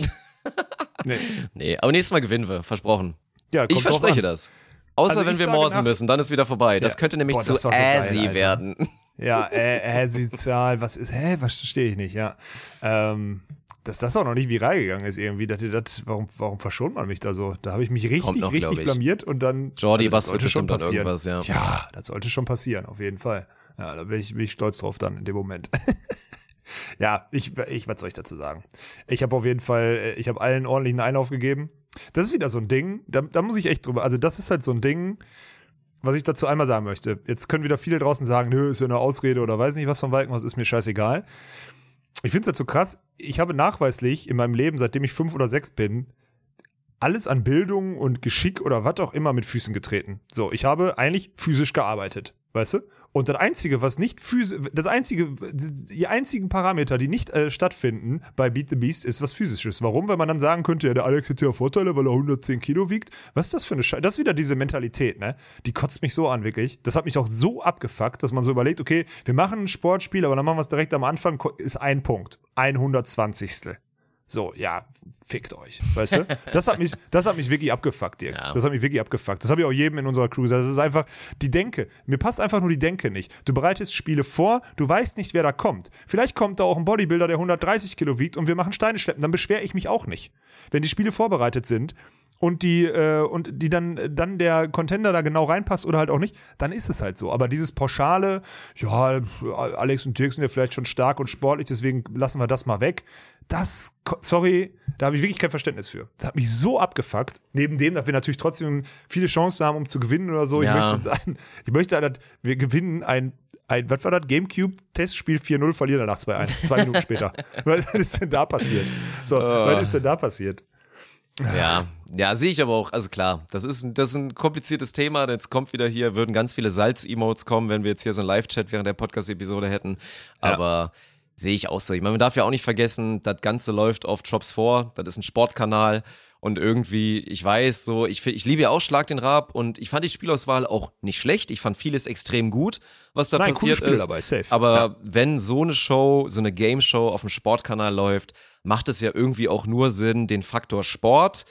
nee. nee, aber nächstes Mal gewinnen wir, versprochen. Ja, ich verspreche das. Außer also wenn wir morsen müssen, dann ist wieder vorbei. Das ja. könnte nämlich Boah, zu so Assi werden. Ja, äh, Assi-Zahl, was ist, hä, was verstehe ich nicht, ja. Ähm, dass das auch noch nicht viral gegangen ist irgendwie, dass ihr das, warum, warum verschont man mich da so? Da habe ich mich richtig, noch, richtig blamiert und dann. Jordi, also, was sollte schon passieren. irgendwas, ja. Ja, das sollte schon passieren, auf jeden Fall. Ja, da bin ich, bin ich stolz drauf dann in dem Moment. ja, ich, ich, was soll ich dazu sagen? Ich habe auf jeden Fall, äh, ich habe allen ordentlichen Einlauf gegeben. Das ist wieder so ein Ding, da, da muss ich echt drüber, also das ist halt so ein Ding, was ich dazu einmal sagen möchte. Jetzt können wieder viele draußen sagen, nö, ist ja eine Ausrede oder weiß nicht was von Walkenhaus, ist mir scheißegal. Ich finde es halt so krass, ich habe nachweislich in meinem Leben, seitdem ich fünf oder sechs bin, alles an Bildung und Geschick oder was auch immer mit Füßen getreten. So, ich habe eigentlich physisch gearbeitet, weißt du? Und das einzige, was nicht physisch, das einzige, die einzigen Parameter, die nicht äh, stattfinden bei Beat the Beast, ist was physisches. Warum? Weil man dann sagen könnte, ja, der Alex hat ja Vorteile, weil er 110 Kilo wiegt. Was ist das für eine Scheiße? Das ist wieder diese Mentalität, ne? Die kotzt mich so an, wirklich. Das hat mich auch so abgefuckt, dass man so überlegt, okay, wir machen ein Sportspiel, aber dann machen wir es direkt am Anfang, ist ein Punkt. 120. So, ja, fickt euch, weißt du? Das hat mich, das hat mich wirklich abgefuckt, Dirk. Ja. Das hat mich wirklich abgefuckt. Das habe ich auch jedem in unserer Crew gesagt. Das ist einfach die Denke. Mir passt einfach nur die Denke nicht. Du bereitest Spiele vor, du weißt nicht, wer da kommt. Vielleicht kommt da auch ein Bodybuilder, der 130 Kilo wiegt und wir machen Steine schleppen. Dann beschwere ich mich auch nicht. Wenn die Spiele vorbereitet sind und die äh, und die dann dann der Contender da genau reinpasst oder halt auch nicht, dann ist es halt so. Aber dieses pauschale, ja, Alex und Dirk sind ja vielleicht schon stark und sportlich, deswegen lassen wir das mal weg. Das, sorry, da habe ich wirklich kein Verständnis für. Das hat mich so abgefuckt. Neben dem, dass wir natürlich trotzdem viele Chancen haben, um zu gewinnen oder so. Ja. Ich möchte, sagen, ich möchte, dass wir gewinnen ein, ein was war das? Gamecube-Testspiel 4-0, verlieren danach 2-1, zwei Minuten später. was ist denn da passiert? So, oh. was ist denn da passiert? Ja, ja, sehe ich aber auch. Also klar, das ist, ein, das ist ein kompliziertes Thema. Jetzt kommt wieder hier, würden ganz viele Salz-Emotes kommen, wenn wir jetzt hier so einen Live-Chat während der Podcast-Episode hätten. Aber ja. sehe ich auch so. Ich meine, man darf ja auch nicht vergessen, das Ganze läuft auf Drops 4. Das ist ein Sportkanal. Und irgendwie, ich weiß, so, ich, ich liebe ja auch Schlag den Rab und ich fand die Spielauswahl auch nicht schlecht. Ich fand vieles extrem gut, was da Nein, passiert Spiel ist. Dabei, safe. Aber ja. wenn so eine Show, so eine Game Show auf dem Sportkanal läuft, macht es ja irgendwie auch nur Sinn, den Faktor Sport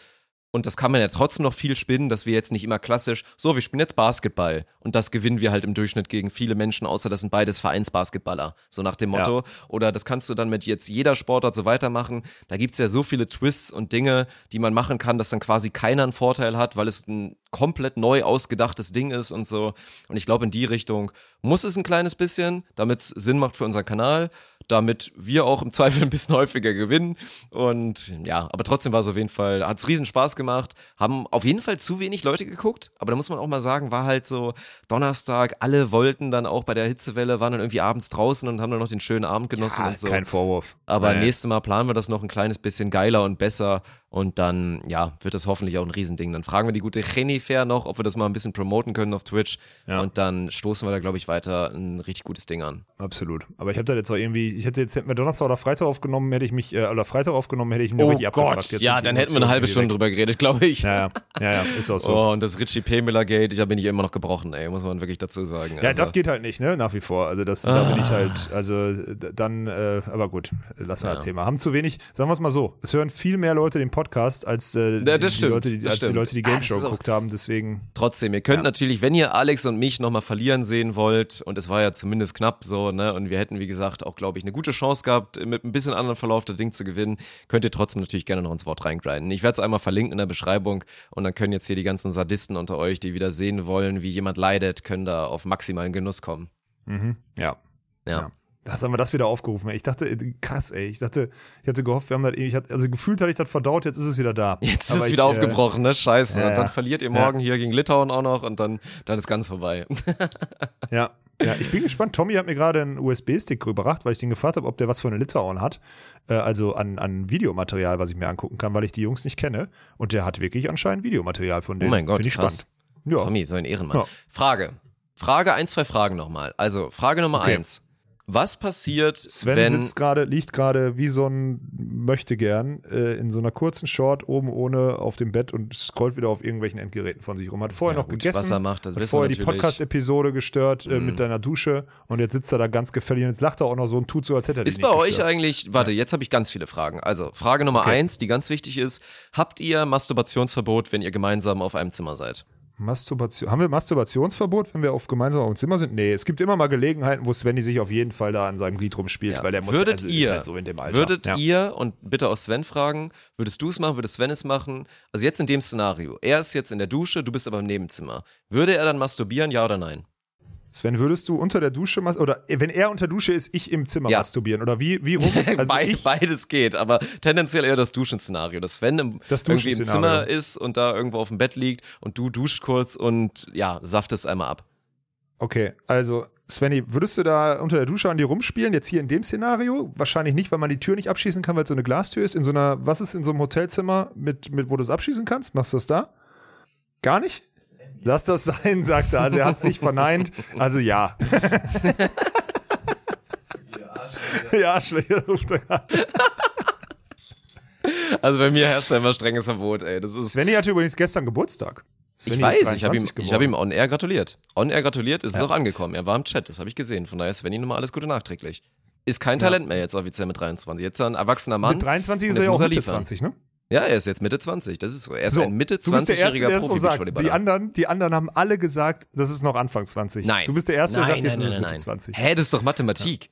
und das kann man ja trotzdem noch viel spinnen, dass wir jetzt nicht immer klassisch, so, wir spielen jetzt Basketball. Und das gewinnen wir halt im Durchschnitt gegen viele Menschen, außer das sind beides Vereinsbasketballer. So nach dem Motto. Ja. Oder das kannst du dann mit jetzt jeder Sportart so weitermachen. Da gibt's ja so viele Twists und Dinge, die man machen kann, dass dann quasi keiner einen Vorteil hat, weil es ein komplett neu ausgedachtes Ding ist und so. Und ich glaube, in die Richtung muss es ein kleines bisschen, damit es Sinn macht für unseren Kanal damit wir auch im Zweifel ein bisschen häufiger gewinnen. Und ja, aber trotzdem war es auf jeden Fall, hat es riesen Spaß gemacht. Haben auf jeden Fall zu wenig Leute geguckt, aber da muss man auch mal sagen, war halt so Donnerstag, alle wollten dann auch bei der Hitzewelle, waren dann irgendwie abends draußen und haben dann noch den schönen Abend genossen ja, und so. Kein Vorwurf. Aber nee. nächstes Mal planen wir das noch ein kleines bisschen geiler und besser und dann, ja, wird das hoffentlich auch ein Riesending. Dann fragen wir die gute Fair noch, ob wir das mal ein bisschen promoten können auf Twitch. Ja. Und dann stoßen wir da, glaube ich, weiter ein richtig gutes Ding an. Absolut. Aber ich habe da jetzt auch irgendwie, ich hätte jetzt, hätten wir Donnerstag oder Freitag aufgenommen, hätte ich mich, äh, oder Freitag aufgenommen, hätte ich ihn oh richtig Gott. Jetzt ja, dann hätten wir eine halbe Stunde drüber geredet, glaube ich. Ja, ja, ja, ist auch so. Oh, und das Richie P. Miller Gate, da bin ich immer noch gebrochen, ey, muss man wirklich dazu sagen. Ja, also. das geht halt nicht, ne, nach wie vor. Also das, ah. da bin ich halt, also dann, äh, aber gut, lassen wir ja. das Thema. Haben zu wenig, sagen wir es mal so, es hören viel mehr Leute den Podcast als äh, ja, das die, stimmt, Leute, die, als die Leute, die Game Show geguckt haben. Deswegen. Trotzdem, ihr könnt ja. natürlich, wenn ihr Alex und mich nochmal verlieren sehen wollt, und es war ja zumindest knapp so, ne, und wir hätten, wie gesagt, auch, glaube ich, eine gute Chance gehabt, mit ein bisschen anderen Verlauf das Ding zu gewinnen, könnt ihr trotzdem natürlich gerne noch ins Wort reingrinden. Ich werde es einmal verlinken in der Beschreibung und dann können jetzt hier die ganzen Sadisten unter euch, die wieder sehen wollen, wie jemand leidet, können da auf maximalen Genuss kommen. Mhm. ja. ja. ja. Das haben wir das wieder aufgerufen. Ich dachte, äh, krass, ey. Ich dachte, ich hatte gehofft, wir haben das ich hatte, also gefühlt hatte ich das verdaut, jetzt ist es wieder da. Jetzt ist es wieder ich, äh, aufgebrochen, ne? Scheiße. Ja, und dann verliert ihr morgen ja. hier gegen Litauen auch noch und dann, dann ist ganz vorbei. ja. Ja, ich bin gespannt. Tommy hat mir gerade einen USB-Stick gebracht, weil ich den gefragt habe, ob der was für eine Litauen hat. Äh, also an, an Videomaterial, was ich mir angucken kann, weil ich die Jungs nicht kenne. Und der hat wirklich anscheinend Videomaterial von denen. Oh mein Gott, Finde ich krass. spannend. Ja. Tommy, so ein Ehrenmann. Ja. Frage. Frage, ein, zwei Fragen nochmal. Also, Frage Nummer okay. eins. Was passiert, Sven wenn sitzt gerade, liegt gerade wie so ein möchte gern äh, in so einer kurzen Short oben ohne auf dem Bett und scrollt wieder auf irgendwelchen Endgeräten von sich rum. Hat vorher ja, noch gut, gegessen, was er macht, das hat vorher die Podcast-Episode gestört äh, mm. mit deiner Dusche und jetzt sitzt er da ganz gefällig und jetzt lacht er auch noch so und tut so, als hätte er Ist bei euch gestört. eigentlich, warte, jetzt habe ich ganz viele Fragen. Also Frage Nummer okay. eins, die ganz wichtig ist: Habt ihr Masturbationsverbot, wenn ihr gemeinsam auf einem Zimmer seid? Masturbation. Haben wir Masturbationsverbot, wenn wir auf gemeinsam auf dem Zimmer sind? Nee, es gibt immer mal Gelegenheiten, wo Svenny sich auf jeden Fall da an seinem Glied rumspielt, ja. weil der muss würdet also, ihr, halt so in dem Alter. Würdet ja. ihr, und bitte auch Sven fragen, würdest du es machen, würde Sven es machen? Also jetzt in dem Szenario, er ist jetzt in der Dusche, du bist aber im Nebenzimmer. Würde er dann masturbieren, ja oder nein? Sven, würdest du unter der Dusche oder wenn er unter Dusche ist, ich im Zimmer ja. masturbieren oder wie, wie rum? Also Beid, beides geht, aber tendenziell eher das Duschenszenario. Dass Sven im, das irgendwie im Zimmer ist und da irgendwo auf dem Bett liegt und du duscht kurz und ja, saftest einmal ab. Okay, also Svenny, würdest du da unter der Dusche an dir rumspielen, jetzt hier in dem Szenario? Wahrscheinlich nicht, weil man die Tür nicht abschließen kann, weil es so eine Glastür ist. In so einer, was ist in so einem Hotelzimmer, mit, mit wo du es abschließen kannst? Machst du das da? Gar nicht? Lass das sein, sagt er. Also er hat es nicht verneint. Also ja. ja, Arschlöcher ruft er. Also bei mir herrscht immer strenges Verbot, ey. Das ist Svenny hatte übrigens gestern Geburtstag. Svenny ich weiß, ich habe ihm, hab ihm on-air gratuliert. On-air gratuliert, ist ja. es auch angekommen. Er war im Chat, das habe ich gesehen. Von daher, Svenny, nochmal alles Gute nachträglich. Ist kein Talent ja. mehr jetzt offiziell mit 23. Jetzt ein erwachsener Mann. Mit 23 ist er ja auch Mitte 20, ne? Ja, er ist jetzt Mitte 20. Das ist so. Er ist so, ein Mitte 20-jähriger Profi. So die anderen, die anderen haben alle gesagt, das ist noch Anfang 20. Nein. Du bist der Erste, der sagt, nein, jetzt nein, ist es Mitte 20. Hä, das ist doch Mathematik.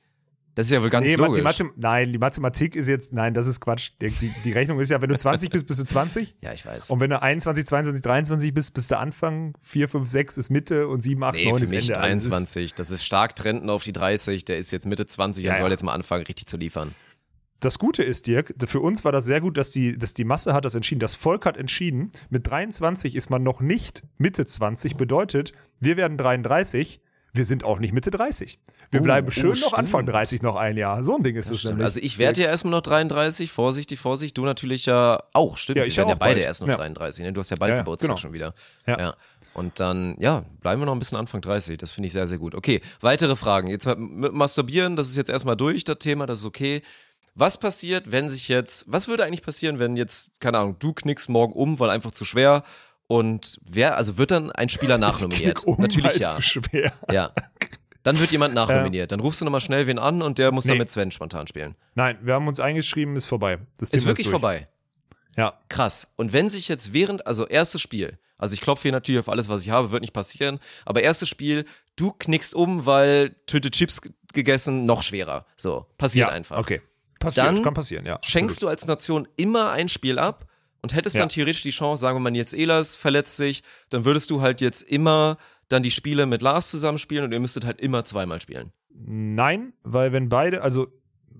Das ist ja wohl ganz nee, logisch. Die Mathe, nein, die Mathematik ist jetzt, nein, das ist Quatsch. Die, die, Rechnung ist ja, wenn du 20 bist, bist du 20. Ja, ich weiß. Und wenn du 21, 22, 23 bist, bist du Anfang, 4, 5, 6 ist Mitte und 7, 8, nee, 9 für ist mich Ende. 23. Also das ist stark trendend auf die 30. Der ist jetzt Mitte 20 ja, und soll ja. jetzt mal anfangen, richtig zu liefern das Gute ist, Dirk, für uns war das sehr gut, dass die, dass die Masse hat das entschieden. Das Volk hat entschieden, mit 23 ist man noch nicht Mitte 20, bedeutet, wir werden 33. wir sind auch nicht Mitte 30. Wir Oh, bleiben oh, schön noch stimmt. Anfang 30 noch ein Jahr. So ein Ding ist es Stimmt. nämlich. Also ich werde ja erstmal noch 33, Vorsichtig, Vorsicht, du natürlich ja auch, stimmt. Ja, wir ich werden ja ja beide bald. erst noch Ja. 33, ne? Du hast ja bald Ja, ja, Geburtstag genau. schon wieder. Ja. Und dann, ja, bleiben wir noch ein bisschen Anfang 30. Das finde ich sehr, sehr gut. Okay, weitere Fragen. Jetzt mit Masturbieren, das ist jetzt erstmal durch, das Thema, das ist okay. Was passiert, wenn sich jetzt, was würde eigentlich passieren, wenn jetzt, keine Ahnung, du knickst morgen um, weil einfach zu schwer und wer, also wird dann ein Spieler nachnominiert? Um, Natürlich ja. zu schwer. Ja. Dann wird jemand nachnominiert. Dann rufst du nochmal schnell wen an und der muss dann Nee. mit Sven spontan spielen. Nein, wir haben uns eingeschrieben, ist vorbei. Das Ist Thema wirklich durch. vorbei. Ja. Krass. Und wenn sich jetzt während, also erstes Spiel, also ich klopfe hier natürlich auf alles, was ich habe, wird nicht passieren, aber erstes Spiel, du knickst um, weil Tüte Chips gegessen, noch schwerer. So, passiert ja, einfach. Okay. Passiert, Dann kann passieren, ja. Schenkst du als Nation immer ein Spiel ab und hättest Ja. dann theoretisch die Chance, sagen wir mal, jetzt Elas verletzt sich, dann würdest du halt jetzt immer dann die Spiele mit Lars zusammenspielen und ihr müsstet halt immer zweimal spielen. Nein, weil wenn beide, also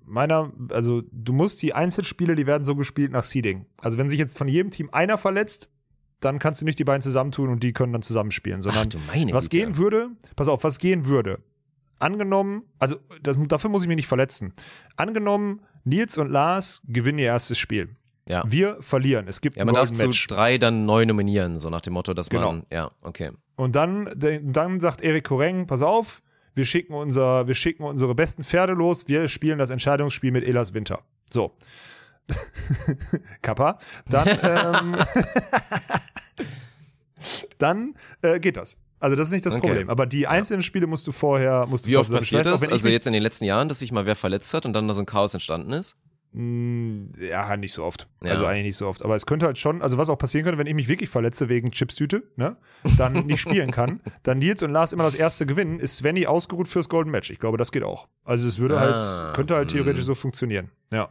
meiner, also du musst die Einzelspiele, die werden so gespielt nach Seeding. Also wenn sich jetzt von jedem Team einer verletzt, dann kannst du nicht die beiden zusammentun und die können dann zusammenspielen, sondern meine was Güte. gehen würde, pass auf, was gehen würde. Angenommen, also das, dafür muss ich mich nicht verletzen. Angenommen, Nils und Lars gewinnen ihr erstes Spiel. Ja. Wir verlieren. Es gibt Ja, ein man darf zu Match. drei dann neu nominieren, so nach dem Motto, dass Genau. man, ja, okay. Und dann, dann sagt Erik Koreng, pass auf, wir schicken, unser, wir schicken unsere besten Pferde los, wir spielen das Entscheidungsspiel mit Elas Winter. So. Kappa. Dann, ähm, dann äh, geht das. Also das ist nicht das Okay. Problem. Aber die einzelnen Spiele musst du vorher, musst du Wie oft passiert das? Also jetzt in den letzten Jahren, dass sich mal wer verletzt hat und dann da so ein Chaos entstanden ist? Mm, Ja, nicht so oft. Ja. Also eigentlich nicht so oft. Aber es könnte halt schon, also was auch passieren könnte, wenn ich mich wirklich verletze wegen Chipstüte, ne, dann nicht spielen kann, dann Nils und Lars immer das erste gewinnen, ist Svenny ausgeruht fürs Golden Match. Ich glaube, das geht auch. Also es würde Ah, halt, könnte halt theoretisch mm. so funktionieren. Ja.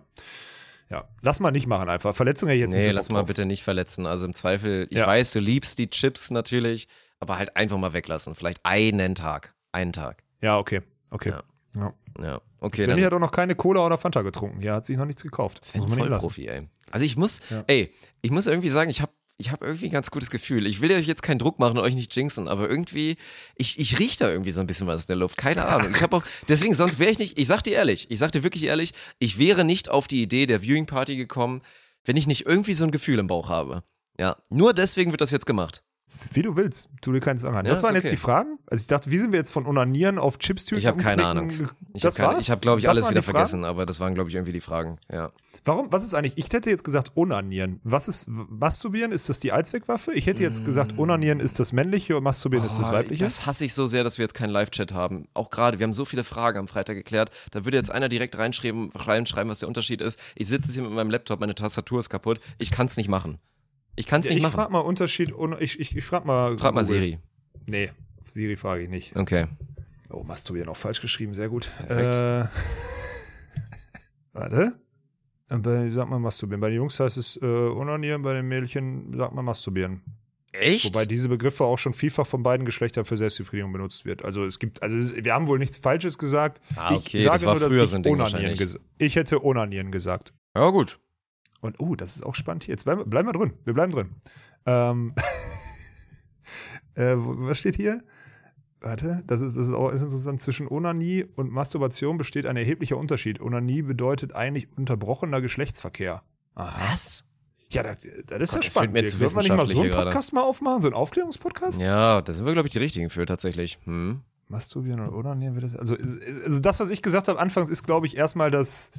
Ja. Lass mal nicht machen einfach. Verletzung ich jetzt nicht Nee, so lass mal drauf. bitte nicht verletzen. Also im Zweifel, ich Ja. weiß, du liebst die Chips natürlich, aber halt einfach mal weglassen. Vielleicht einen Tag. Einen Tag. Ja, okay. Okay. Ja. Ja. Ja, okay. Dann hat auch noch keine Cola oder Fanta getrunken. Ja, hat sich noch nichts gekauft. Sven lassen. Vollprofi, ey. Also ich muss, Ja. ey, ich muss irgendwie sagen, ich habe ich hab irgendwie ein ganz gutes Gefühl. Ich will euch jetzt keinen Druck machen und euch nicht jinxen, aber irgendwie, ich, ich riech da irgendwie so ein bisschen was in der Luft. Keine Ahnung. Ich habe auch, deswegen, sonst wäre ich nicht, ich sag dir ehrlich, ich sag dir wirklich ehrlich, ich wäre nicht auf die Idee der Viewing Party gekommen, wenn ich nicht irgendwie so ein Gefühl im Bauch habe. Ja, nur deswegen wird das jetzt gemacht. Wie du willst. Tu dir keinen Zwang an. Ja, das waren okay. jetzt die Fragen. Also ich dachte, wie sind wir jetzt von Onanieren auf Chipstüten? Ich habe keine? Ahnung. Ich habe, ich hab, glaube ich, Das alles wieder vergessen, aber das waren, glaube ich, irgendwie die Fragen. Ja. Warum? Was ist eigentlich? Ich hätte jetzt gesagt Onanieren. Was ist Masturbieren? Ist das die Allzweckwaffe? Ich hätte jetzt gesagt, Onanieren ist das männliche und Masturbieren ist das Oh, weibliche. Das hasse ich so sehr, dass wir jetzt keinen Live-Chat haben. Auch gerade, wir haben so viele Fragen am Freitag geklärt. Da würde jetzt einer direkt reinschreiben, reinschreiben, was der Unterschied ist. Ich sitze hier mit meinem Laptop, meine Tastatur ist kaputt. Ich kann es nicht machen. Ich kann es Ja, nicht ich machen. frage mal Unterschied. Ich, ich, ich frage mal. Frag mal. Siri. Nee, Siri frage ich nicht. Okay. Oh, Masturbieren auch falsch geschrieben. Sehr gut. Perfekt. Äh, warte. Bei, sag mal Masturbieren. Bei den Jungs heißt es äh, Onanieren, bei den Mädchen sagt man Masturbieren. Echt? Wobei diese Begriffe auch schon vielfach von beiden Geschlechtern für Selbstbefriedigung benutzt wird. Also es gibt, also es, wir haben wohl nichts Falsches gesagt. Ah, okay, ich sage das war nur, dass früher ich so ein Ding Ich hätte Onanieren gesagt. ja, gut. Und oh, das ist auch spannend hier. Jetzt bleiben, bleiben wir drin. Wir bleiben drin. Ähm, äh, was steht hier? Warte, das ist, das ist auch ist interessant. Zwischen Onanie und Masturbation besteht ein erheblicher Unterschied. Onanie bedeutet eigentlich unterbrochener Geschlechtsverkehr. Aha. Was? Ja, das, das ist Gott, ja das spannend. zu Sollten wir nicht mal so einen hier gerade. Podcast mal aufmachen? So einen Aufklärungspodcast? Ja, da sind wir, glaube ich, die Richtigen für tatsächlich. Hm. Masturbieren oder onanieren wird das. Also, ist- also das, was ich gesagt habe anfangs, ist, glaube ich, erstmal das,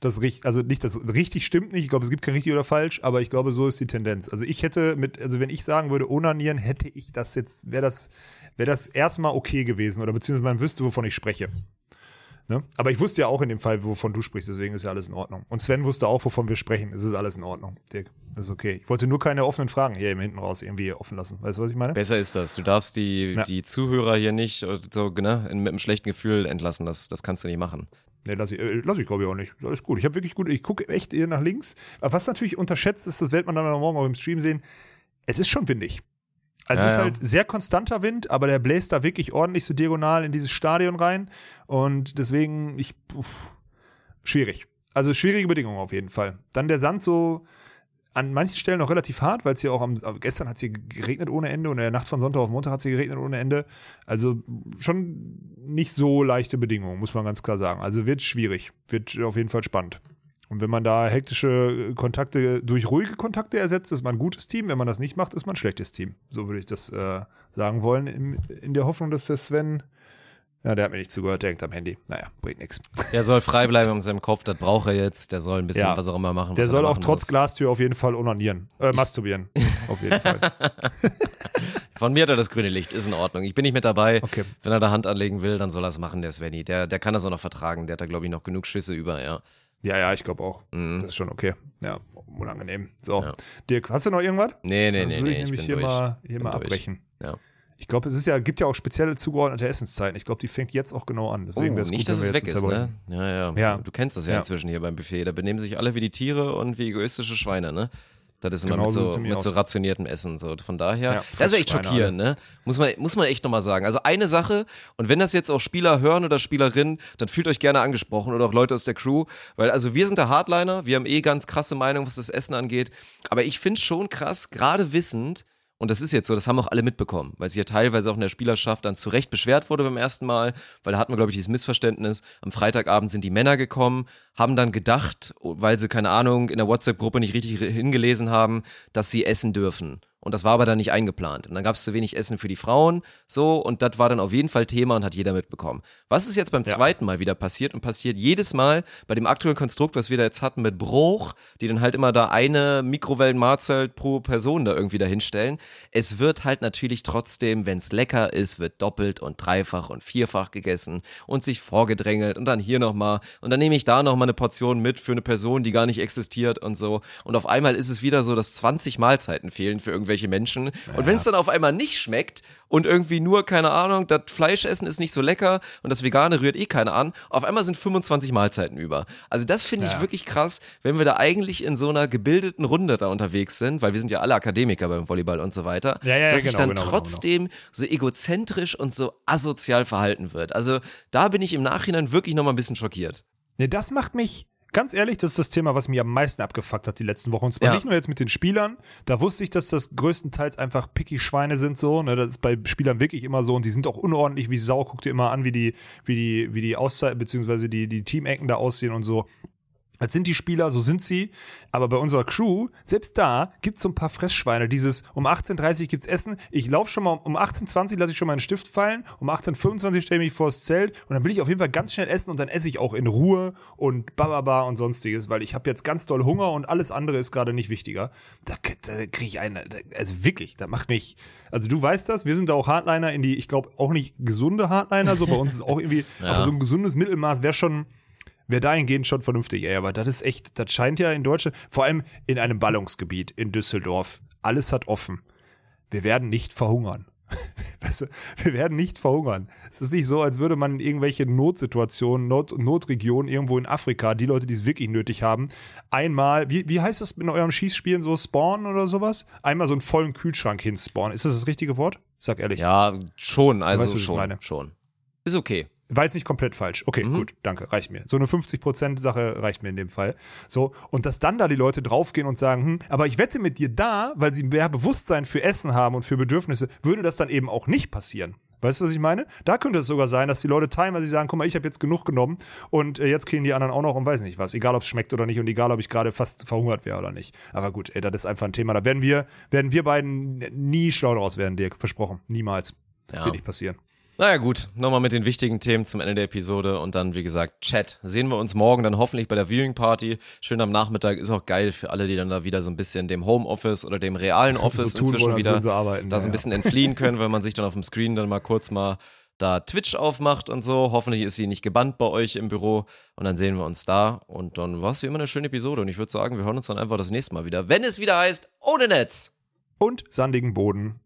das richtig, also nicht das richtig stimmt nicht. Ich glaube, es gibt kein richtig oder falsch, aber ich glaube, so ist die Tendenz. Also ich hätte mit, also wenn ich sagen würde, onanieren, hätte ich das jetzt, wäre das, wäre das erstmal okay gewesen oder beziehungsweise man wüsste, wovon ich spreche. Ne? Aber ich wusste ja auch in dem Fall, wovon du sprichst, deswegen ist ja alles in Ordnung. Und Sven wusste auch, wovon wir sprechen. Es ist alles in Ordnung, Dirk. Das ist okay. Ich wollte nur keine offenen Fragen hier im hinten raus irgendwie offen lassen. Weißt du, was ich meine? Besser ist das. Du darfst die, Ja. die Zuhörer hier nicht so, ne, mit einem schlechten Gefühl entlassen. Das, das kannst du nicht machen. Nee, lass ich, äh, lass ich glaube ich auch nicht. Ist Alles gut. Ich habe wirklich gut, ich gucke echt eher nach links. Aber was natürlich unterschätzt ist, das wird man dann morgen auch im Stream sehen, es ist schon windig. Also Ja, es ist halt sehr konstanter Wind, aber der bläst da wirklich ordentlich so diagonal in dieses Stadion rein. Und deswegen, ich, uff, schwierig. Also schwierige Bedingungen auf jeden Fall. Dann der Sand so, an manchen Stellen noch relativ hart, weil es hier auch am, gestern hat es hier geregnet ohne Ende und in der Nacht von Sonntag auf Montag hat es hier geregnet ohne Ende. Also schon nicht so leichte Bedingungen, muss man ganz klar sagen. Also wird schwierig, wird auf jeden Fall spannend. Und wenn man da hektische Kontakte durch ruhige Kontakte ersetzt, ist man ein gutes Team. Wenn man das nicht macht, ist man ein schlechtes Team. So würde ich das äh, sagen wollen, in, in der Hoffnung, dass der Sven ja, der hat mir nicht zugehört, der hängt am Handy. Naja, bringt nichts. Der soll frei bleiben in seinem Kopf, das braucht er jetzt. Der soll ein bisschen Ja. was auch immer machen. Der er soll auch trotz muss. Glastür auf jeden Fall onanieren. Äh, masturbieren. auf jeden Fall. Von mir hat er das grüne Licht, ist in Ordnung. Ich bin nicht mit dabei. Okay. Wenn er da Hand anlegen will, dann soll er es machen, der Svenny. Der, der kann das auch noch vertragen. Der hat da, glaube ich, noch genug Schüsse über, ja. Ja, ja, ich glaube auch. Mhm. Das ist schon okay. Ja, unangenehm. So. Ja. Dirk, hast du noch irgendwas? Nee, nee, Sonst nee, würde nee. ich Ich nämlich bin hier durch. mal, hier Bin mal durch. abbrechen. Ja. Ich glaube, es ist ja, gibt ja auch spezielle zugeordnete Essenszeiten. Ich glaube, die fängt jetzt auch genau an. Oh, Deswegen wäre es nicht, gut, dass es weg ist, ne? Ja, ja, Ja. Du kennst das ja, Ja. inzwischen hier beim Buffet. Da benehmen sich alle wie die Tiere und wie egoistische Schweine, ne? Das ist immer Genau mit, so mit so rationiertem Essen. So. Von daher, Ja, das ist echt schockierend, ne? Muss man, muss man echt nochmal sagen. Also eine Sache, und wenn das jetzt auch Spieler hören oder Spielerinnen, dann fühlt euch gerne angesprochen oder auch Leute aus der Crew, weil also wir sind der Hardliner, wir haben eh ganz krasse Meinung, was das Essen angeht. Aber ich finde schon krass, gerade wissend, und das ist jetzt so, das haben auch alle mitbekommen, weil sich ja teilweise auch in der Spielerschaft dann zu Recht beschwert wurde beim ersten Mal, weil da hatten wir, glaube ich, dieses Missverständnis. Am Freitagabend sind die Männer gekommen, haben dann gedacht, weil sie, keine Ahnung, in der WhatsApp-Gruppe nicht richtig hingelesen haben, dass sie essen dürfen. Und das war aber dann nicht eingeplant. Und dann gab es zu wenig Essen für die Frauen, so, und das war dann auf jeden Fall Thema und hat jeder mitbekommen. Was ist jetzt beim zweiten Mal wieder passiert und passiert jedes Mal bei dem aktuellen Konstrukt, was wir da jetzt hatten mit Bruch, die dann halt immer da eine Mikrowellenmahlzeit pro Person da irgendwie dahinstellen. Es wird halt natürlich trotzdem, wenn es lecker ist, wird doppelt und dreifach und vierfach gegessen und sich vorgedrängelt und dann hier nochmal und dann nehme ich da nochmal eine Portion mit für eine Person, die gar nicht existiert und so. Und auf einmal ist es wieder so, dass 20 Mahlzeiten fehlen für irgendwelche Menschen. Und wenn es dann auf einmal nicht schmeckt und irgendwie nur, keine Ahnung, das Fleischessen ist nicht so lecker und das Vegane rührt eh keiner an, auf einmal sind 25 Mahlzeiten über. Also das finde ich wirklich krass, wenn wir da eigentlich in so einer gebildeten Runde da unterwegs sind, weil wir sind ja alle Akademiker beim Volleyball und so weiter, Ja, ja, ja, dass sich genau, dann genau, genau, trotzdem so egozentrisch und so asozial verhalten wird. Also da bin ich im Nachhinein wirklich nochmal ein bisschen schockiert. Nee, das macht mich, ganz ehrlich, das ist das Thema, was mich am meisten abgefuckt hat die letzten Wochen. Und zwar Ja. nicht nur jetzt mit den Spielern. Da wusste ich, dass das größtenteils einfach picky Schweine sind so. Ne? Das ist bei Spielern wirklich immer so und die sind auch unordentlich wie Sau. Guck dir immer an, wie die, wie die, wie die Auszeiten, beziehungsweise die, die Teamecken da aussehen und so. Das sind die Spieler, so sind sie. Aber bei unserer Crew, selbst da gibt's so ein paar Fressschweine. Dieses um 18.30 Uhr gibt's Essen. Ich laufe schon mal um 18.20 Uhr lasse ich schon mal einen Stift fallen. Um 18.25 Uhr stelle ich mich vors Zelt und dann will ich auf jeden Fall ganz schnell essen und dann esse ich auch in Ruhe und bababa und sonstiges, weil ich habe jetzt ganz doll Hunger und alles andere ist gerade nicht wichtiger. Da, da kriege ich einen, also wirklich, da macht mich, also du weißt das, wir sind da auch Hardliner in die, ich glaube auch nicht gesunde Hardliner, so bei uns ist auch irgendwie, aber so ein gesundes Mittelmaß wäre schon, Wäre dahingehend schon vernünftig, ey, aber das ist echt, das scheint ja in Deutschland, vor allem in einem Ballungsgebiet in Düsseldorf, alles hat offen. Wir werden nicht verhungern. Weißt du, wir werden nicht verhungern. Es ist nicht so, als würde man irgendwelche Notsituationen, Not, Notregionen irgendwo in Afrika, die Leute, die es wirklich nötig haben, einmal, wie, wie heißt das in eurem Schießspielen so, spawnen oder sowas? Einmal so einen vollen Kühlschrank hinspawnen. Ist das das richtige Wort? Sag ehrlich. Ja, schon, also weißt, schon, schon. Ist okay. War jetzt nicht komplett falsch. Okay, gut, danke, reicht mir. So eine 50%-Sache reicht mir in dem Fall. So, und dass dann da die Leute draufgehen und sagen, hm, aber ich wette mit dir da, weil sie mehr Bewusstsein für Essen haben und für Bedürfnisse, würde das dann eben auch nicht passieren. Weißt du, was ich meine? Da könnte es sogar sein, dass die Leute teilweise sagen, guck mal, ich habe jetzt genug genommen und äh, jetzt kriegen die anderen auch noch und weiß nicht was. Egal, ob es schmeckt oder nicht und egal, ob ich gerade fast verhungert wäre oder nicht. Aber gut, ey, das ist einfach ein Thema. Da werden wir, werden wir beiden nie schlau draus werden, Dirk. Versprochen. Niemals. Ja. Wird nicht passieren. Naja gut, nochmal mit den wichtigen Themen zum Ende der Episode und dann, wie gesagt, Chat. Sehen wir uns morgen dann hoffentlich bei der Viewing Party. Schön am Nachmittag, ist auch geil für alle, die dann da wieder so ein bisschen dem Homeoffice oder dem realen Office tun inzwischen wollen, wieder arbeiten, da so ja, ein ja. bisschen entfliehen können, weil man sich dann auf dem Screen dann mal kurz mal da Twitch aufmacht und so. Hoffentlich ist sie nicht gebannt bei euch im Büro und dann sehen wir uns da und dann war es wie immer eine schöne Episode und ich würde sagen, wir hören uns dann einfach das nächste Mal wieder, wenn es wieder heißt, ohne Netz. Und sandigen Boden.